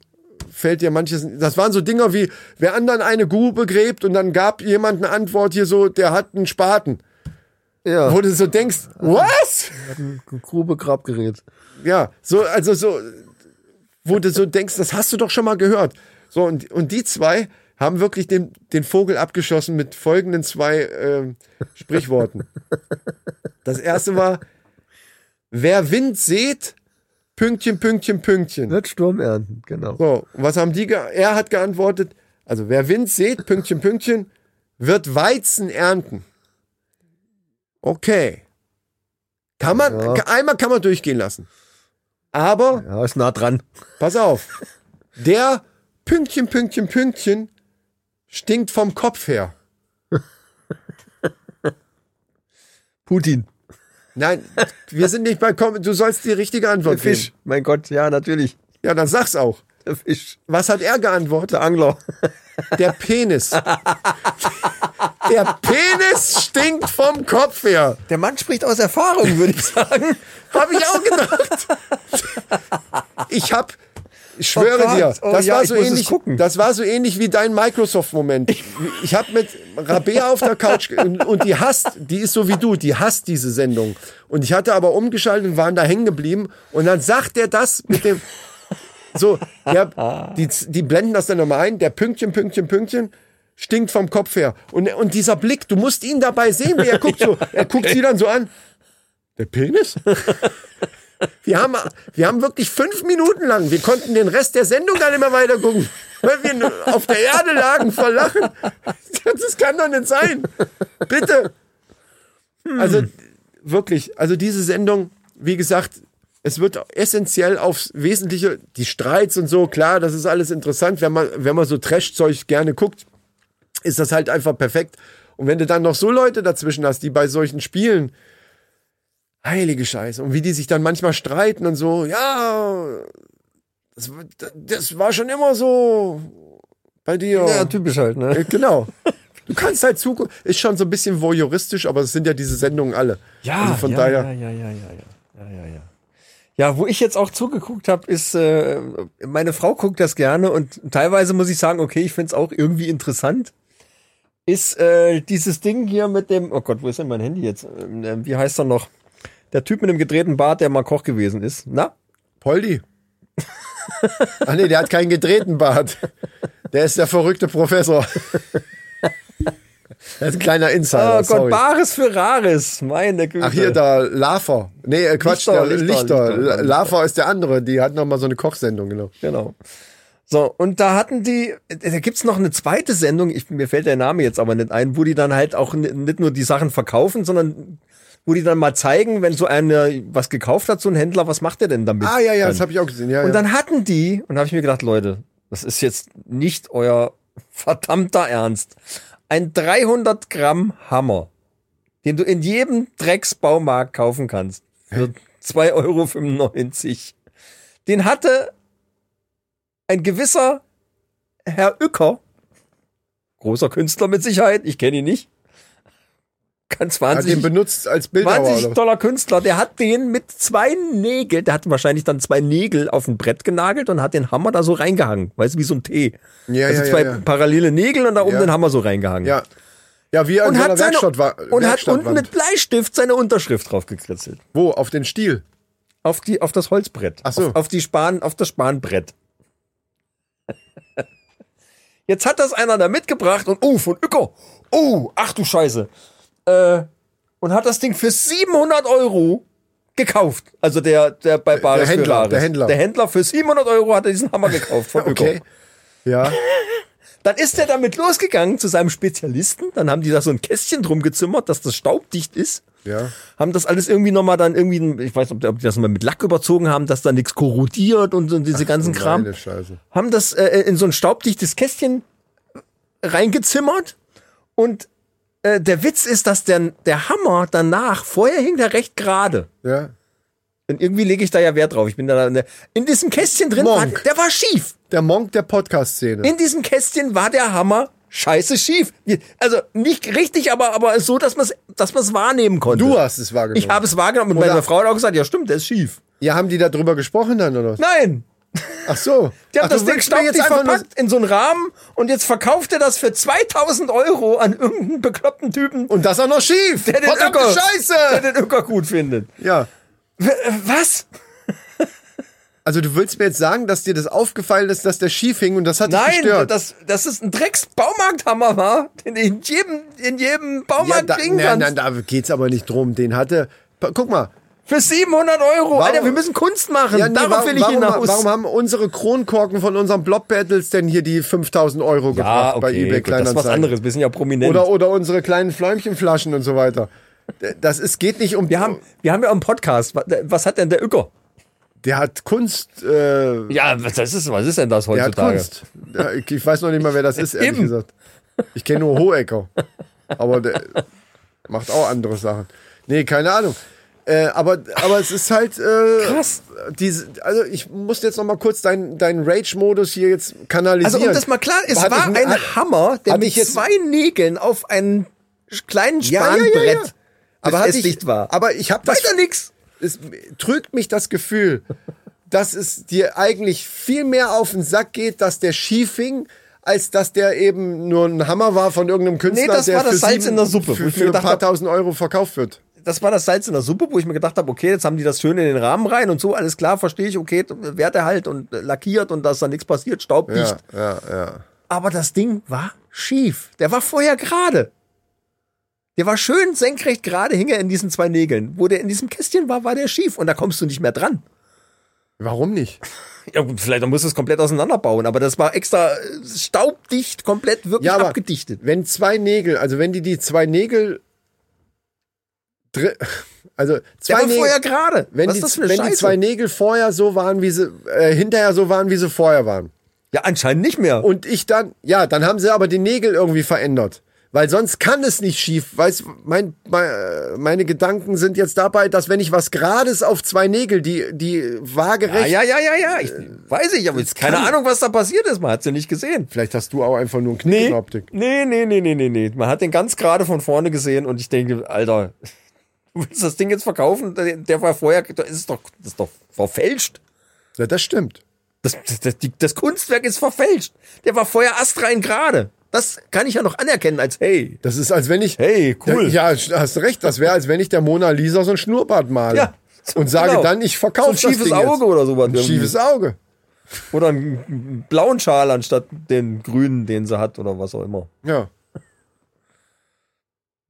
fällt dir manches, das waren so Dinger wie, wer anderen eine Grube gräbt und dann gab jemand eine Antwort hier so, der hat einen Spaten. ja. Wo du so denkst, was? Grube Grabgerät. Ja, so, also so, wo du so denkst, das hast du doch schon mal gehört. So, und, und die zwei haben wirklich den, den Vogel abgeschossen mit folgenden zwei ähm, Sprichworten. Das erste war, wer Wind sät, Pünktchen, Pünktchen, Pünktchen. Wird Sturm ernten, genau. So, was haben die, er hat geantwortet, also wer Wind sät, Pünktchen, Pünktchen, wird Weizen ernten. Okay. Kann man, Ja. einmal kann man durchgehen lassen. Aber Ja, ist nah dran. Pass auf. Der Pünktchen, Pünktchen, Pünktchen stinkt vom Kopf her. <laughs> Putin. Nein, wir sind nicht bei Kom Du sollst die richtige Der Antwort Fisch. geben. Mein Gott, ja, natürlich. Ja, dann sag's auch. Der Fisch. Was hat er geantwortet? Der Angler. Der Penis. Der Penis stinkt vom Kopf her. Der Mann spricht aus Erfahrung, würde ich sagen. Habe ich auch gedacht. Ich hab, ich schwöre Oh dir, Oh das ja, war ich so ähnlich. Das war so ähnlich wie dein Microsoft-Moment. Ich habe mit Rabea auf der Couch und, und die hasst, die ist so wie du, die hasst diese Sendung. Und ich hatte aber umgeschaltet und waren da hängen geblieben. Und dann sagt er das mit dem, so, der, die, die blenden das dann nochmal ein, der Pünktchen, Pünktchen, Pünktchen. Stinkt vom Kopf her. Und, und dieser Blick, du musst ihn dabei sehen, wie er guckt so. <laughs> Er guckt sie dann so an. Der Penis? Wir haben, wir haben wirklich fünf Minuten lang, wir konnten den Rest der Sendung gar nicht mehr weiter gucken, weil wir auf der Erde lagen vor Lachen. Das kann doch nicht sein. Bitte. Also wirklich, also diese Sendung, wie gesagt, es wird essentiell aufs Wesentliche, die Streits und so, klar, das ist alles interessant, wenn man, wenn man so Trash-Zeug gerne guckt. ist das halt einfach perfekt. Und wenn du dann noch so Leute dazwischen hast, die bei solchen Spielen, heilige Scheiße, und wie die sich dann manchmal streiten und so, ja, das, war- das war schon immer so bei dir. Ja, typisch halt, ne? Äh, Genau. Du kannst halt zugucken. Ist schon so ein bisschen voyeuristisch, aber es sind ja diese Sendungen alle. also von ja, daher. Ja, ja, ja, ja, ja, ja, ja, ja. Ja, wo ich jetzt auch zugeguckt habe, ist, äh, meine Frau guckt das gerne und teilweise muss ich sagen, okay, ich find's auch irgendwie interessant. Ist äh, dieses Ding hier mit dem, oh Gott, wo ist denn mein Handy jetzt? Äh, wie heißt er noch? Der Typ mit dem gedrehten Bart, der mal Koch gewesen ist. Na? Poldi. Ach <laughs> nee, der hat keinen gedrehten Bart. Der ist der verrückte Professor. <laughs> Das ist ein kleiner Insider. Oh Gott, sorry. Bares für Rares, meine Güte. Ach, hier, da, Lafer. Nee, äh, Quatsch, Lichter, der Lichter, Lichter. Lichter. Lafer ist der andere. Die hat noch mal so eine Kochsendung, genau. Genau. So, und da hatten die, da gibt's noch eine zweite Sendung, ich, mir fällt der Name jetzt aber nicht ein, wo die dann halt auch nicht nur die Sachen verkaufen, sondern wo die dann mal zeigen, wenn so einer was gekauft hat, so ein Händler, was macht der denn damit? Ah, ja, ja, dann? das habe ich auch gesehen. Ja, Und ja. dann hatten die, und habe ich mir gedacht, Leute, das ist jetzt nicht euer <laughs> verdammter Ernst. Ein 300 Gramm Hammer, den du in jedem Drecksbaumarkt kaufen kannst, für 2,95 Euro. Den hatte ein gewisser Herr Uecker, großer Künstler mit Sicherheit, ich kenne ihn nicht, ganz hat den wahnsinnig, benutzt als Bildhauer. wahnsinnig toller Künstler, der hat den mit zwei Nägeln, der hat wahrscheinlich dann zwei Nägel auf ein Brett genagelt und hat den Hammer da so reingehangen, weißt du, wie so ein T. Ja, also ja, zwei ja, parallele Nägel und da oben Ja. den Hammer so reingehangen. Ja. Ja, wie an Und seine, Werkstatt war. und hat unten mit Bleistift seine Unterschrift drauf gekritzelt. Wo? Auf den Stiel. Auf die, auf das Holzbrett. Ach so. Auf, auf die Span, auf das Spanbrett. <laughs> Jetzt hat das einer da mitgebracht und, oh, von Uecker. Oh, ach du Scheiße. Äh, und hat das Ding für 700 Euro gekauft. Also der, der bei Bares Händler, Ferraris. der Händler. Der Händler für 700 Euro hat er diesen Hammer gekauft von. <laughs> Okay. Ja. <laughs> Dann ist er damit losgegangen zu seinem Spezialisten. Dann haben die da so ein Kästchen drum gezimmert, dass das staubdicht ist. Ja. Haben das alles irgendwie nochmal dann irgendwie, ich weiß nicht, ob die das mal mit Lack überzogen haben, dass da nichts korrodiert und, und diese ganzen Kram. Scheiße. Haben das äh, in so ein staubdichtes Kästchen reingezimmert. Und äh, der Witz ist, dass der, der Hammer danach, vorher hing der recht gerade. Ja. Und irgendwie lege ich da ja Wert drauf. Ich bin da in diesem Kästchen drin, war, Monk. der war schief. Der Monk der Podcast-Szene. In diesem Kästchen war der Hammer scheiße schief. Also nicht richtig, aber, aber so, dass man es dass man's wahrnehmen konnte. Du hast es wahrgenommen. Ich habe es wahrgenommen und Oder- meine Frau hat auch gesagt, ja stimmt, der ist schief. Ja, haben die da drüber gesprochen dann, oder? was? Nein, Ach so. die haben Ach, das Ding staubdicht einfach verpackt in so einen Rahmen und jetzt verkauft er das für 2000 Euro an irgendeinen bekloppten Typen, Und das auch noch schief. der den, Verdammte Öcker, der Scheiße. den Öcker gut findet. Ja. Äh, Was? <laughs> Also du willst mir jetzt sagen, dass dir das aufgefallen ist, dass der schief hing und das hat dich Nein, gestört? dass das ist ein Drecks-Baumarkthammer war, den in jedem, in jedem ja, Baumarkt da, kriegen nein, kannst. nein, da geht's aber nicht drum. Den hatte... Guck mal. Für 700 Euro. Warum- Alter, wir müssen Kunst machen. Ja, nee, Darauf warum, will ich warum, hinaus. warum haben unsere Kronkorken von unseren Block-Battles denn hier die 5000 Euro ja, gebracht bei okay, eBay gut, das ist was Kleinanzeigen? anderes. Wir sind ja prominent. Oder, oder unsere kleinen Fläumchenflaschen und so weiter. Das ist, geht nicht um... wir haben, wir haben ja auch einen Podcast. Was, hat denn der Öcker? Der hat Kunst... Äh, Ja, was das ist, was ist denn das der hat heutzutage? Kunst. Ich weiß noch nicht mal, wer das <laughs> ist, ehrlich Eben. gesagt. Ich kenne nur Hohecker. Aber der macht auch andere Sachen. Nee, keine Ahnung. Äh, aber, aber es ist halt äh, Krass. Diese, also ich muss jetzt noch mal kurz deinen deinen Rage-Modus hier jetzt kanalisieren. Also um das mal klar, es war ich- ein hat- Hammer, der mit jetzt- zwei Nägeln auf einen kleinen Ja, ja, ja, Spanbrett ja. aber ich, befestigt war. Aber ich habe das Weiter nix. es trügt mich das Gefühl, dass es dir eigentlich viel mehr auf den Sack geht, dass der schief hing, als dass der eben nur ein Hammer war von irgendeinem Künstler, Nee, das der war das für Salz sieben- in der Suppe, für, für ein paar tausend Euro verkauft wird. Das war das Salz in der Suppe, wo ich mir gedacht habe, okay, jetzt haben die das schön in den Rahmen rein und so, alles klar, verstehe ich, okay, Werte halt und äh, lackiert und dass da nichts passiert, staubdicht. Ja, ja, ja. Aber das Ding war schief. Der war vorher gerade. Der war schön senkrecht gerade, hing er in diesen zwei Nägeln. Wo der in diesem Kästchen war, war der schief und da kommst du nicht mehr dran. Warum nicht? Ja gut, vielleicht musst du es komplett auseinanderbauen, aber das war extra äh, staubdicht, komplett wirklich Ja, abgedichtet. wenn zwei Nägel, also wenn die die zwei Nägel, dri- also zwei Nägel, vorher gerade. wenn, Was die, ist das für eine wenn die zwei Nägel vorher so waren, wie sie, äh, hinterher so waren, wie sie vorher waren. Ja, anscheinend nicht mehr. und ich dann, ja, dann haben sie aber die Nägel irgendwie verändert. Weil sonst kann es nicht schief. Weißt, mein, mein, äh, meine Gedanken sind jetzt dabei, dass wenn ich was Gerades auf zwei Nägel, die, die ja, waagerecht. ja, ja, ja, ja. Ich, weiß ich, aber jetzt keine kann- Ahnung, was da passiert ist. Man hat's ja nicht gesehen. Vielleicht hast du auch einfach nur einen Knick in der Optik. Nee, nee, nee, nee, nee, nee. Man hat den ganz gerade von vorne gesehen und ich denke, Alter, du willst das Ding jetzt verkaufen? Der, war vorher, das ist doch, das ist doch verfälscht. Ja, das stimmt. Das, das, das Kunstwerk ist verfälscht. Der war vorher astrein gerade. Das kann ich ja noch anerkennen als, hey, Das ist, als wenn ich. hey, cool. Ja, hast recht. Das wäre, als wenn ich der Mona Lisa so ein Schnurrbart male. Ja, so- und sage genau. dann, ich so verkaufe ein schiefes das Ding Auge jetzt. oder sowas. Ein schiefes Auge. Oder einen blauen Schal anstatt den grünen, den sie hat oder was auch immer. Ja.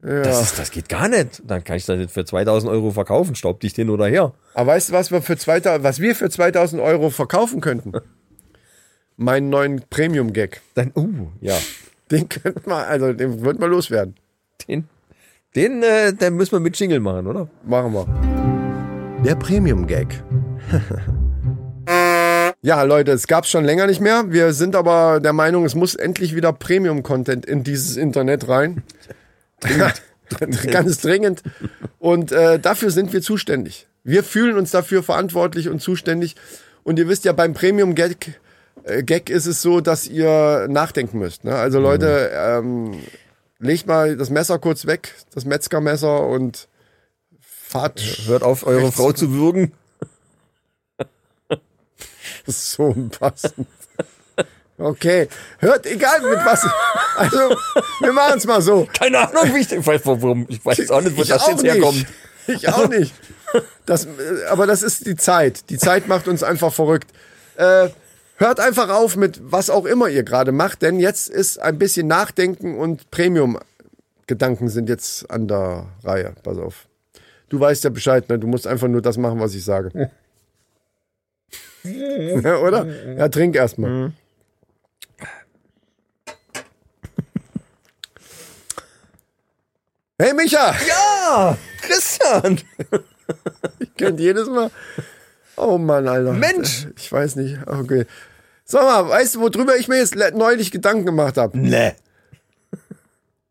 Ja. Das, ist, das geht gar nicht. Dann kann ich das nicht für 2000 Euro verkaufen, staubdicht hin oder her. Aber weißt du, was wir für 2000, was wir für 2000 Euro verkaufen könnten? <laughs> Meinen neuen Premium-Gag. Dann, uh, ja. Den könnten wir, also den würden wir loswerden. Den, den, äh, den müssen wir mit Jingle machen, oder? Machen wir. Der Premium-Gag. <laughs> ja, Leute, es gab's schon länger nicht mehr. Wir sind aber der Meinung, es muss endlich wieder Premium-Content in dieses Internet rein. <laughs> <laughs> Ganz dringend. Und äh, dafür sind wir zuständig. Wir fühlen uns dafür verantwortlich und zuständig. Und ihr wisst ja, beim Premium-Gag äh, Gag ist es so, dass ihr nachdenken müsst. Ne? Also Leute, ähm, legt mal das Messer kurz weg, das Metzgermesser und fahrt Hört auf, eure Rechts. Frau zu würgen. <laughs> so unpassend. <laughs> Okay, hört egal mit was. Also wir machen es mal so. Keine Ahnung, wie ich, ich weiß, warum, ich weiß auch nicht, wo Ich das jetzt nicht. herkommt. Ich auch nicht. Das, äh, aber das ist die Zeit. Die Zeit macht uns einfach verrückt. Äh, hört einfach auf mit was auch immer ihr gerade macht, denn jetzt ist ein bisschen Nachdenken und Premium-Gedanken sind jetzt an der Reihe. Pass auf. Du weißt ja Bescheid, ne? Du musst einfach nur das machen, was ich sage. ja, <laughs> <laughs> oder? Ja, trink erstmal. Hey Micha! Ja, Christian. <laughs> Kennt jedes Mal. Oh Mann, Alter. Mensch. Ich weiß nicht. Okay. Sag mal, weißt du, worüber ich mir jetzt neulich Gedanken gemacht habe? Nee.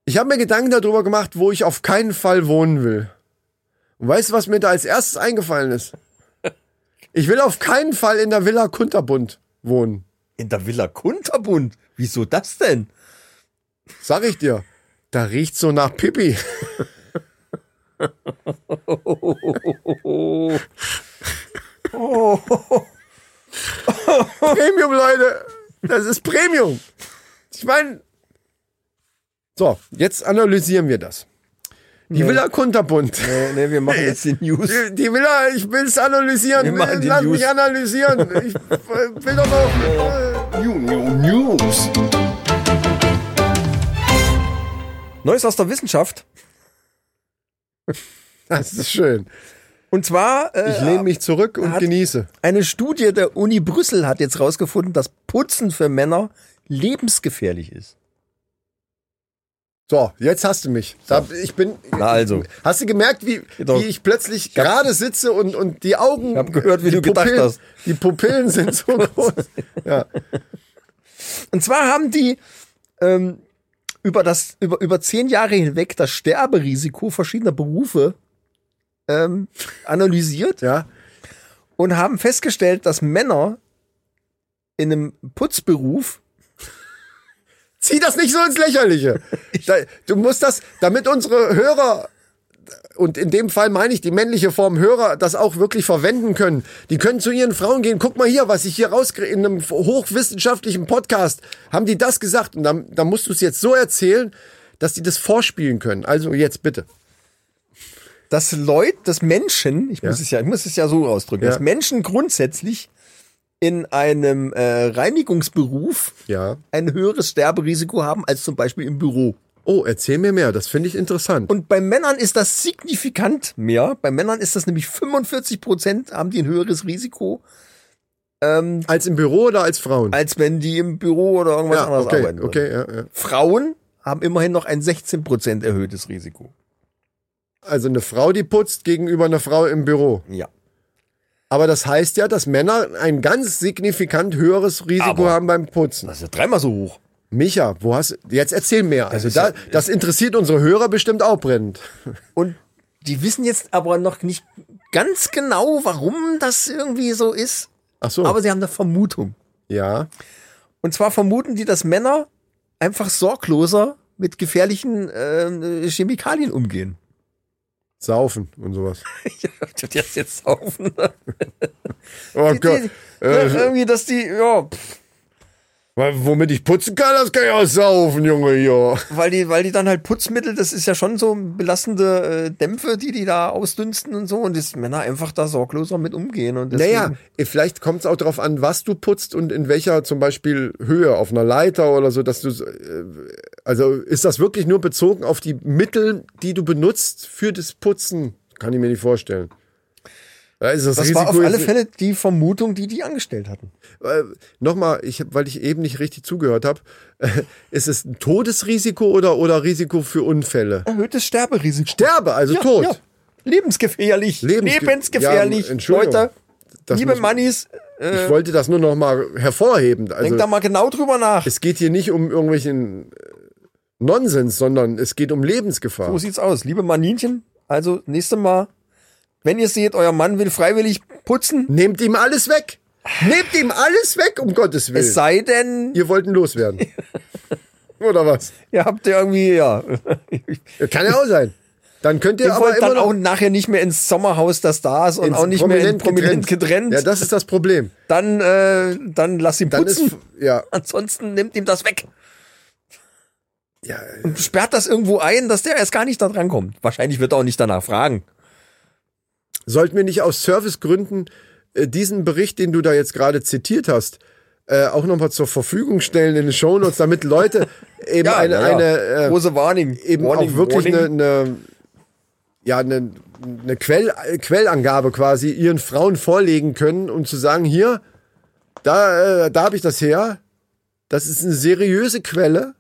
Ich habe mir Gedanken darüber gemacht, wo ich auf keinen Fall wohnen will. Und weißt du, was mir da als erstes eingefallen ist? Ich will auf keinen Fall in der Villa Kunterbund wohnen. In der Villa Kunterbund. Wieso das denn? Sag ich dir. Da riecht so nach Pipi. <laughs> Premium, Leute. Das ist Premium. Ich meine. So, jetzt analysieren wir das. Die Villa Kunterbund. Nee, nee, wir machen jetzt die News. Die, die Villa, ich will es analysieren. Wir machen die Lass News. mich analysieren. Ich äh, will doch noch. Äh, New, New News. Neues aus der Wissenschaft. <laughs> Das ist schön. Und zwar äh, Ich lehne mich zurück und genieße. eine Studie der Uni Brüssel hat jetzt rausgefunden, dass Putzen für Männer lebensgefährlich ist. So, jetzt hast du mich. Da, ich bin. Na also. Hast du gemerkt, wie, wie ich plötzlich gerade sitze und, und die Augen. Ich hab gehört, wie du gedacht hast. Die Pupillen sind so <laughs> groß. Ja. Und zwar haben die ähm, über das über über zehn Jahre hinweg das Sterberisiko verschiedener Berufe ähm, analysiert ja. und haben festgestellt, dass Männer in einem Putzberuf Zieh das nicht so ins Lächerliche. <laughs> Da, du musst das, damit unsere Hörer, und in dem Fall meine ich die männliche Form Hörer, das auch wirklich verwenden können. Die können zu ihren Frauen gehen, guck mal hier, was ich hier rauskriege, in einem hochwissenschaftlichen Podcast, haben die das gesagt. Und dann, dann musst du es jetzt so erzählen, dass die das vorspielen können. Also jetzt bitte. dass Leute, dass Menschen, ich muss es ja, ich muss es ja so ausdrücken, Ja. dass Menschen grundsätzlich in einem äh, Reinigungsberuf Ja. ein höheres Sterberisiko haben als zum Beispiel im Büro. Oh, erzähl mir mehr, das finde ich interessant. Und bei Männern ist das signifikant mehr. Bei Männern ist das nämlich 45 Prozent haben die ein höheres Risiko, ähm, als im Büro oder als Frauen? als wenn die im Büro oder irgendwas ja, anderes okay, arbeiten. würden. okay, ja, ja. Frauen haben immerhin noch ein 16 Prozent erhöhtes Risiko. Also eine Frau, die putzt gegenüber einer Frau im Büro. Ja. Aber das heißt ja, dass Männer ein ganz signifikant höheres Risiko Aber- haben beim Putzen. Das ist ja dreimal so hoch. Micha, wo hast jetzt erzähl mehr. Also ist da, ja- das interessiert unsere Hörer bestimmt auch brennend. <laughs> Und die wissen jetzt aber noch nicht ganz genau, warum das irgendwie so ist. Ach so. Aber sie haben eine Vermutung. ja. Und zwar vermuten die, dass Männer einfach sorgloser mit gefährlichen äh, Chemikalien umgehen. Saufen und sowas. <laughs> ja, die das jetzt saufen. Oh Gott. die, Äh, irgendwie, dass die, ja, pff, weil- womit ich putzen kann, das kann ich auch saufen, Junge, hier. weil die, weil die dann halt Putzmittel, das ist ja schon so belastende äh, Dämpfe, die die da ausdünsten und so, und dass Männer einfach da sorgloser mit umgehen. Und deswegen, Naja, vielleicht kommt es auch darauf an, was du putzt und in welcher zum Beispiel Höhe, auf einer Leiter oder so, dass du, äh, also ist das wirklich nur bezogen auf die Mittel, die du benutzt für das Putzen? Kann ich mir nicht vorstellen. Ist das, das Risiko war auf alle Fälle die Vermutung, die die angestellt hatten. Äh, Nochmal, ich, weil ich eben nicht richtig zugehört habe, <laughs> ist es ein Todesrisiko oder, oder Risiko für Unfälle? Erhöhtes Sterberisiko. Sterbe, also tot. Ja. Lebensgefährlich. Lebensge- Lebensgefährlich. Ja, Entschuldigung. Leute, Das liebe Mannis, Ich wollte das nur noch mal hervorheben. Also, denkt da mal genau drüber nach. es geht hier nicht um irgendwelchen äh, Nonsens, sondern es geht um Lebensgefahr. So sieht's aus. Liebe Maninchen, also nächstes Mal, wenn ihr seht, euer Mann will freiwillig putzen, Nehmt ihm alles weg. Nehmt ihm alles weg, um Gottes Willen. es sei denn, Ihr wollten loswerden. <laughs> Oder was? ihr habt ja irgendwie, ja, Ja, Kann ja auch sein. Dann könnt ihr ihr aber immer dann auch nachher nicht mehr ins Sommerhaus der Stars und auch nicht mehr in prominent getrennt. Ja, das ist das Problem. dann, äh, dann lass ihn putzen. ist ja, Ansonsten nimmt ihm das weg. ja Und sperrt das irgendwo ein, dass der erst gar nicht da dran kommt. Wahrscheinlich wird er auch nicht danach fragen. Sollten wir nicht aus Servicegründen äh, diesen Bericht, den du da jetzt gerade zitiert hast, äh, auch nochmal zur Verfügung stellen in den Shownotes, damit Leute <laughs> eben eine, na ja. eine äh, große Warning. eben Warning, auch wirklich eine, eine ja eine, eine Quell, Quellangabe quasi ihren Frauen vorlegen können, um zu sagen, hier, da, äh, da habe ich das her. Das ist eine seriöse Quelle.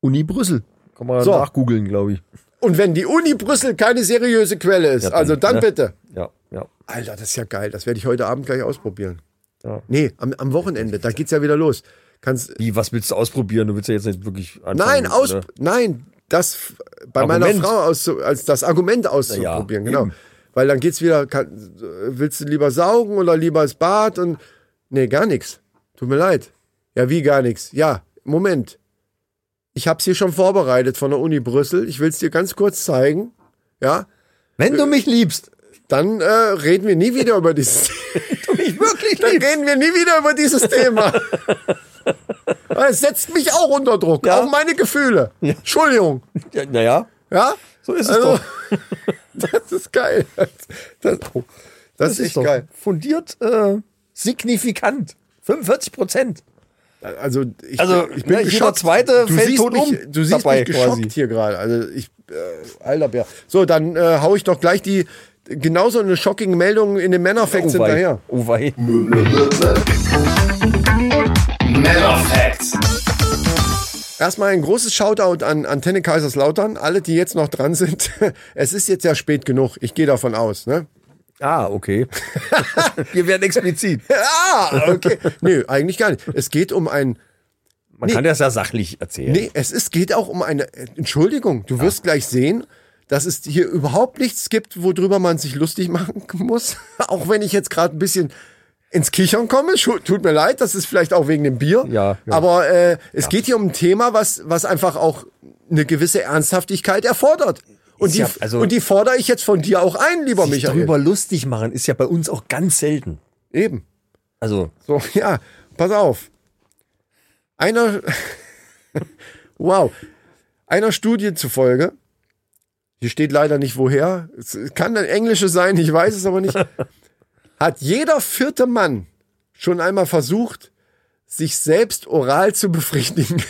Uni Brüssel. Kann man So. nachgoogeln, glaube ich. Und wenn die Uni Brüssel keine seriöse Quelle ist, Ja, also dann ne? bitte. Ja, ja. Alter, das ist ja geil. Das werde ich heute Abend gleich ausprobieren. Ja. Nee, am, am Wochenende, da geht's ja wieder los. Kannst, Wie, was willst du ausprobieren? Du willst ja jetzt nicht wirklich anfangen. nein, aus, oder? nein, das bei meiner Argument. Frau aus, als das Argument auszuprobieren, Ja, genau. eben. Weil dann geht's wieder, kann, willst du lieber saugen oder lieber ins Bad und, nee, gar nichts. Tut mir leid. Ja, wie gar nichts? Ja, Moment. Ich hab's hier schon vorbereitet von der Uni Brüssel. Ich will's dir ganz kurz zeigen. Ja, Wenn du mich liebst, dann äh, reden wir nie wieder über dieses <laughs> du mich wirklich Dann liebst. reden wir nie wieder über dieses Thema. <laughs> Es setzt mich auch unter Druck, Ja. auch meine Gefühle. Entschuldigung. Ja, naja, Ja? so ist es Also, doch. <laughs> das ist geil. Das, oh, das, ist doch geil. fundiert, äh, signifikant. 45 Prozent. Also, ich, Also, ich bin ne, jeder geschockt. Zweite du fällt siehst tot mich, um Du siehst dabei mich geschockt quasi. hier gerade. Also, ich, äh, alter Bär. So, dann äh, hau ich doch gleich die, genauso eine shocking Meldung in den Männerfacts Oh wei. hinterher. Oh wei. Männerfacts. Erstmal ein großes Shoutout an Antenne Kaiserslautern. Alle, die jetzt noch dran sind. <laughs> Es ist jetzt ja spät genug. Ich gehe davon aus. Ne? Ah, okay. <laughs> Wir werden explizit. <laughs> Ah, okay. Nö, eigentlich gar nicht. Es geht um ein. Man kann das ja sachlich erzählen. Nee, es ist, geht auch um eine. Entschuldigung, du wirst gleich sehen, dass es hier überhaupt nichts gibt, worüber man sich lustig machen <laughs> muss. Auch wenn ich jetzt gerade ein bisschen ins Kichern komme. Tut mir leid, das ist vielleicht auch wegen dem Bier. Ja, ja. Aber äh, es geht hier um ein Thema, was, was einfach auch eine gewisse Ernsthaftigkeit erfordert. Und die, ja- also- und die fordere ich jetzt von dir auch ein, lieber Sich Michael. darüber lustig machen ist ja bei uns auch ganz selten. Eben. Also, So, <laughs> ja, pass auf. Einer, <laughs> wow, einer Studie zufolge, hier steht leider nicht woher, es kann ein englische sein, ich weiß es aber nicht, <laughs> hat jeder vierte Mann schon einmal versucht, sich selbst oral zu befriedigen.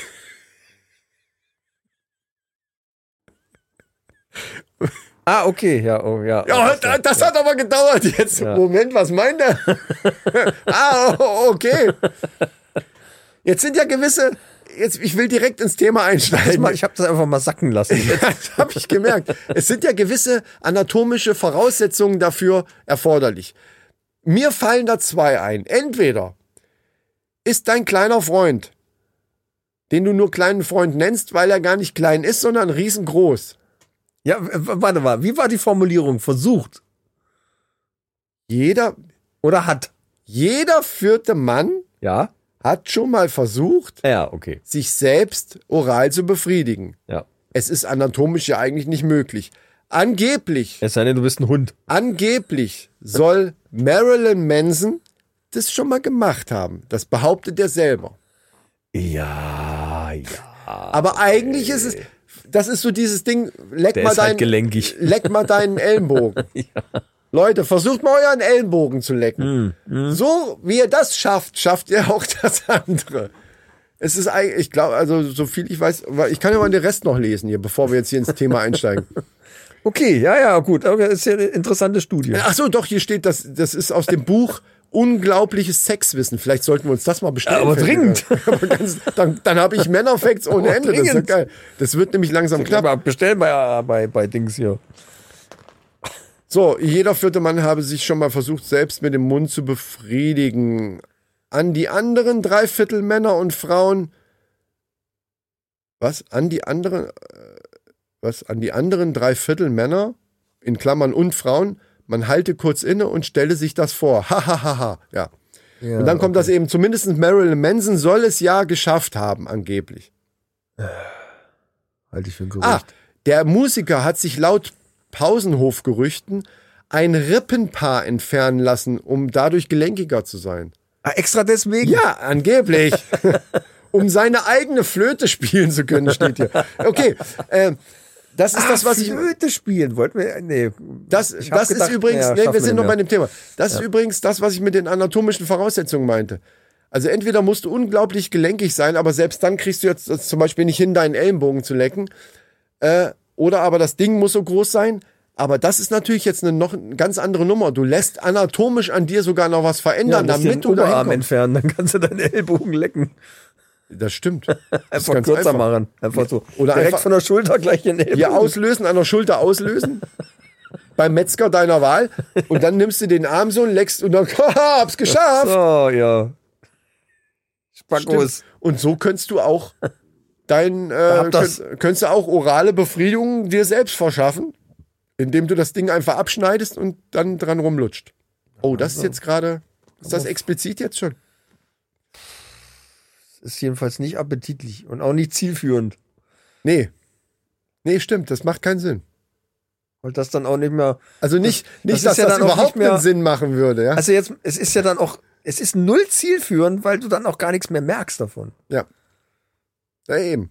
Ah, okay, ja, oh, ja. Ja, da- das hat aber gedauert jetzt. Ja. Moment, was meint er? <laughs> ah, o- okay. Jetzt sind ja gewisse, jetzt, ich will direkt ins Thema einsteigen. Ich habe das einfach mal sacken lassen. <laughs> Das habe ich gemerkt. Es sind ja gewisse anatomische Voraussetzungen dafür erforderlich. Mir fallen da zwei ein. Entweder ist dein kleiner Freund, den du nur kleinen Freund nennst, weil er gar nicht klein ist, sondern riesengroß. Ja, warte mal, wie war die Formulierung? Versucht Jeder, oder hat? jeder vierte Mann Ja? hat schon mal versucht, Ja, okay. sich selbst oral zu befriedigen. Ja. Es ist anatomisch ja eigentlich nicht möglich. Angeblich, Es sei denn, du bist ein Hund. angeblich soll Marilyn Manson das schon mal gemacht haben. Das behauptet er selber. Ja, ja. Aber eigentlich ist es, das ist so dieses Ding, leck Der mal halt deinen, gelenkig. leck mal deinen Ellenbogen. <laughs> Leute, versucht mal euren Ellenbogen zu lecken. Hm, So wie ihr das schafft, schafft ihr auch <laughs> das andere. Es ist eigentlich, ich glaube, also so viel ich weiß, ich kann ja mal den Rest noch lesen hier, bevor wir jetzt hier ins Thema einsteigen. <laughs> Okay, ja, ja, gut. Das ist ja eine interessante Studie. Ach so, doch, hier steht, das, das ist aus dem Buch Unglaubliches Sexwissen. Vielleicht sollten wir uns das mal bestellen. Aber Fällt mir dringend. <laughs> Aber ganz, dann, dann habe ich Männerfacts <laughs> ohne Aber Ende. Das ist ja geil. Das wird nämlich langsam knapp. Aber bestellen bei, bei, bei Dings hier. So, jeder vierte Mann habe sich schon mal versucht, selbst mit dem Mund zu befriedigen. An die anderen drei Viertel Männer und Frauen. Was? An die anderen. äh, Was? An die anderen drei Viertel Männer, in Klammern und Frauen, man halte kurz inne und stelle sich das vor. Ha, ha, ha, ha. Ja. und dann kommt das eben, zumindest Marilyn Manson soll es ja geschafft haben, angeblich. Halte ich für ein Gerücht. Ah, der Musiker hat sich laut Pausenhofgerüchten ein Rippenpaar entfernen lassen, um dadurch gelenkiger zu sein. Ah, extra deswegen? Ja, angeblich. <laughs> um seine eigene Flöte spielen zu können, steht hier. Okay, äh, <laughs> das ist das, was ich. Flöte spielen. Wollten wir, nee. Das, das gedacht, ist übrigens, ja, nee, wir sind noch bei dem Thema. Das ist übrigens das, was ich mit den anatomischen Voraussetzungen meinte. Also entweder musst du unglaublich gelenkig sein, aber selbst dann kriegst du jetzt zum Beispiel nicht hin, deinen Ellenbogen zu lecken. Äh, oder aber das Ding muss so groß sein. Aber das ist natürlich jetzt eine noch eine ganz andere Nummer. Du lässt anatomisch an dir sogar noch was Ja, verändern, den damit du Oberarm entfernen, dann kannst du deinen Ellbogen lecken. Das stimmt. <laughs> Das Einfach kürzer einfach. machen. Einfach so. Oder direkt einfach- von der Schulter gleich den Ellbogen. Hier auslösen, an der Schulter auslösen. <laughs> beim Metzger deiner Wahl. Und dann nimmst du den Arm so und leckst und dann, haha, <laughs> hab's geschafft. So, ja. Spackos. Und so könntest du auch dein, äh, könnt, könntest du auch orale Befriedigung dir selbst verschaffen, indem du das Ding einfach abschneidest und dann dran rumlutscht. Oh, das ist jetzt gerade, ist das explizit jetzt schon? Ist jedenfalls nicht appetitlich und auch nicht zielführend. Nee. Nee, stimmt, das macht keinen Sinn. Weil das dann auch nicht mehr. Also nicht, nicht ist dass ja das überhaupt mehr- einen Sinn machen würde, ja? Also jetzt, es ist ja dann auch, es ist null zielführend, weil du dann auch gar nichts mehr merkst davon. ja. Ja, eben.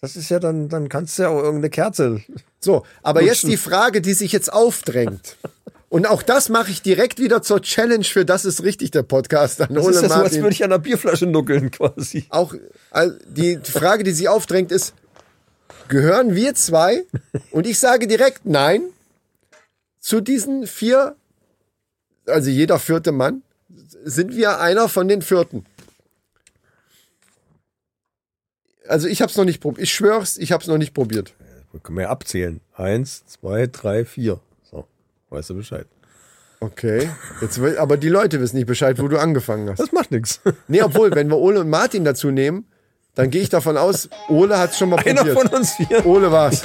Das ist ja dann, dann kannst du ja auch irgendeine Kerze. So, aber jetzt Lutschen. die Frage, die sich jetzt aufdrängt. <laughs> Und auch das mache ich direkt wieder zur Challenge für Das ist richtig, der Podcast an Das Ole ist ja so, als würde ich an einer Bierflasche nuckeln quasi. auch also die Frage, die sich aufdrängt, ist: Gehören wir zwei? Und ich sage direkt nein zu diesen vier, also jeder vierte Mann, sind wir einer von den vierten. Also ich habe es noch nicht probiert. Ich schwör's, ich habe es noch nicht probiert. Können wir ja abzählen. Eins, zwei, drei, vier. Weißt du Bescheid. Okay. Jetzt, will- aber die Leute wissen nicht Bescheid, wo du angefangen hast. Das macht nichts. Nee, obwohl, wenn wir Ole und Martin dazu nehmen, dann gehe ich davon aus, Ole hat es schon mal Einer probiert. von uns vier. Ole war's.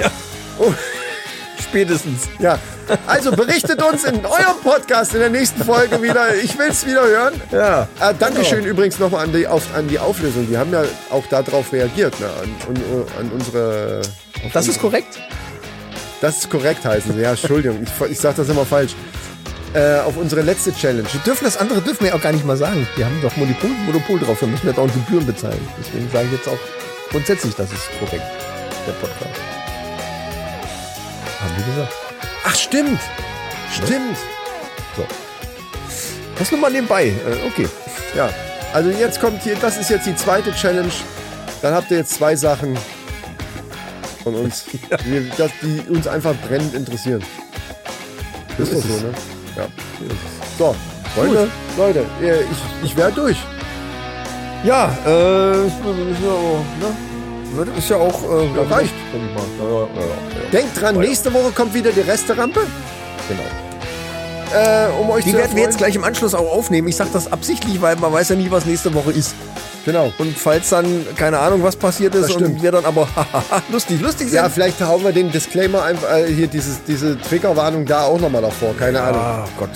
Spätestens. Ja, also berichtet uns in eurem Podcast in der nächsten Folge wieder. Ich will's wieder hören. Ja. Äh, Dankeschön übrigens nochmal an die, auf, an die Auflösung. Die haben ja auch darauf reagiert, ne? an, an, an unsere. auf Das ist korrekt. Das ist korrekt heißen. Ja, Entschuldigung, ich, ich sage das immer falsch. Äh, auf unsere letzte Challenge. Wir dürfen das andere dürfen wir auch gar nicht mal sagen. Wir haben doch Monopol, Monopol drauf. Wir müssen jetzt auch Gebühren bezahlen. Deswegen sage ich jetzt auch grundsätzlich, das ist korrekt. Der Podcast. Haben wir gesagt. Ach, stimmt. Stimmt. Das nur mal nebenbei. Äh, okay. Ja, also jetzt kommt hier, das ist jetzt die zweite Challenge. Dann habt ihr jetzt zwei Sachen von uns, die, das, die uns einfach brennend interessieren. Ist doch ist so, ne? Ja. So, Leute, äh, ich, ich wäre durch. Ja, äh, ist ja auch, ne? Ist ja auch, äh, Ja, reicht. Ja, ja, ja, ja, ja. Denkt dran, nächste Woche kommt wieder die Resterampe. Genau. äh, um euch Die zu werden wir jetzt gleich im Anschluss auch aufnehmen. Ich sage das absichtlich, weil man weiß ja nie, was nächste Woche ist. Genau. Und falls dann, keine Ahnung, was passiert ist und wir dann aber <laughs> lustig, lustig sind. Ja, vielleicht hauen wir den Disclaimer einfach, äh, hier dieses, diese Triggerwarnung da auch nochmal davor. Keine Ahnung. Ah Gott.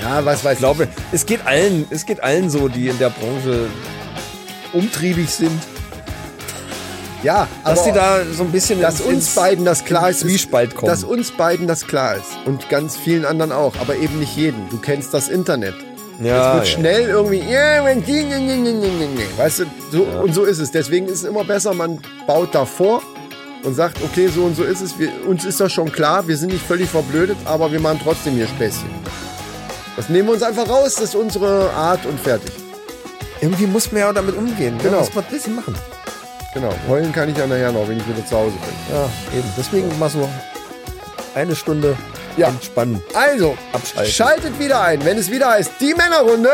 Ja, was weiß Ich glaube, es geht allen, es geht allen so, die in der Branche umtriebig sind, Ja, aber dass die da so ein bisschen dass ins- uns beiden das klar ist, Zwiespalt kommen. dass uns beiden das klar ist und ganz vielen anderen auch, aber eben nicht jeden. Du kennst das Internet. Ja, es wird ja. schnell irgendwie, ja, ne, ne, ne, ne, ne, ne. weißt du, so, und so ist es. Deswegen ist es immer besser, man baut davor und sagt, okay, so und so ist es. Wir, uns ist das schon klar, wir sind nicht völlig verblödet, aber wir machen trotzdem hier Späßchen. Das nehmen wir uns einfach raus, das ist unsere Art und fertig. Irgendwie muss man ja damit umgehen. Genau. Ja, muss man ein bisschen machen. Genau, heulen kann ich ja nachher noch, wenn ich wieder zu Hause bin. Ja, eben. Deswegen mal so eine Stunde Ja. entspannen. Also, Abschalten. schaltet wieder ein, wenn es wieder heißt, die Männerrunde.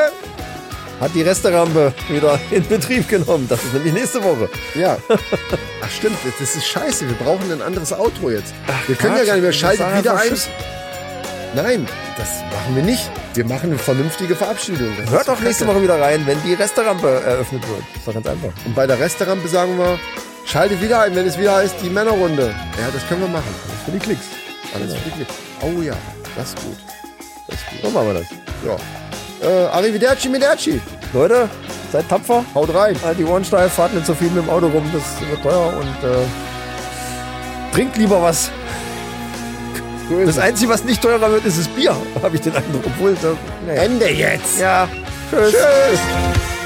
Hat die Resterampe wieder in Betrieb genommen. Das ist nämlich nächste Woche. Ja. <laughs> Ach stimmt, das ist scheiße. Wir brauchen ein anderes Outro jetzt. wir können ja Quatsch, gar nicht mehr. Schaltet wieder ein. Nein, das machen wir nicht. Wir machen eine vernünftige Verabschiedung. Das Hört doch nächste. Woche wieder rein, wenn die Resterampe eröffnet wird. Ist doch ganz einfach. Und bei der Restaurante sagen wir, schaltet wieder ein, wenn es wieder heißt, die Männerrunde. Ja, das können wir machen. Das für die Klicks. Alles für die Klicks. Oh ja, das ist gut. Das ist So gut. machen wir das. Ja. Äh, arrivederci, Mederci. Leute, seid tapfer. Haut rein. Halt die Ohren steif, fahrt nicht so viel mit dem Auto rum, das wird teuer und äh, trinkt lieber was. So Das. Einzige, was nicht teurer wird, ist das Bier, <laughs> habe ich den Eindruck. Obwohl, da, naja. Ende jetzt. Ja, tschüss. Tschüss.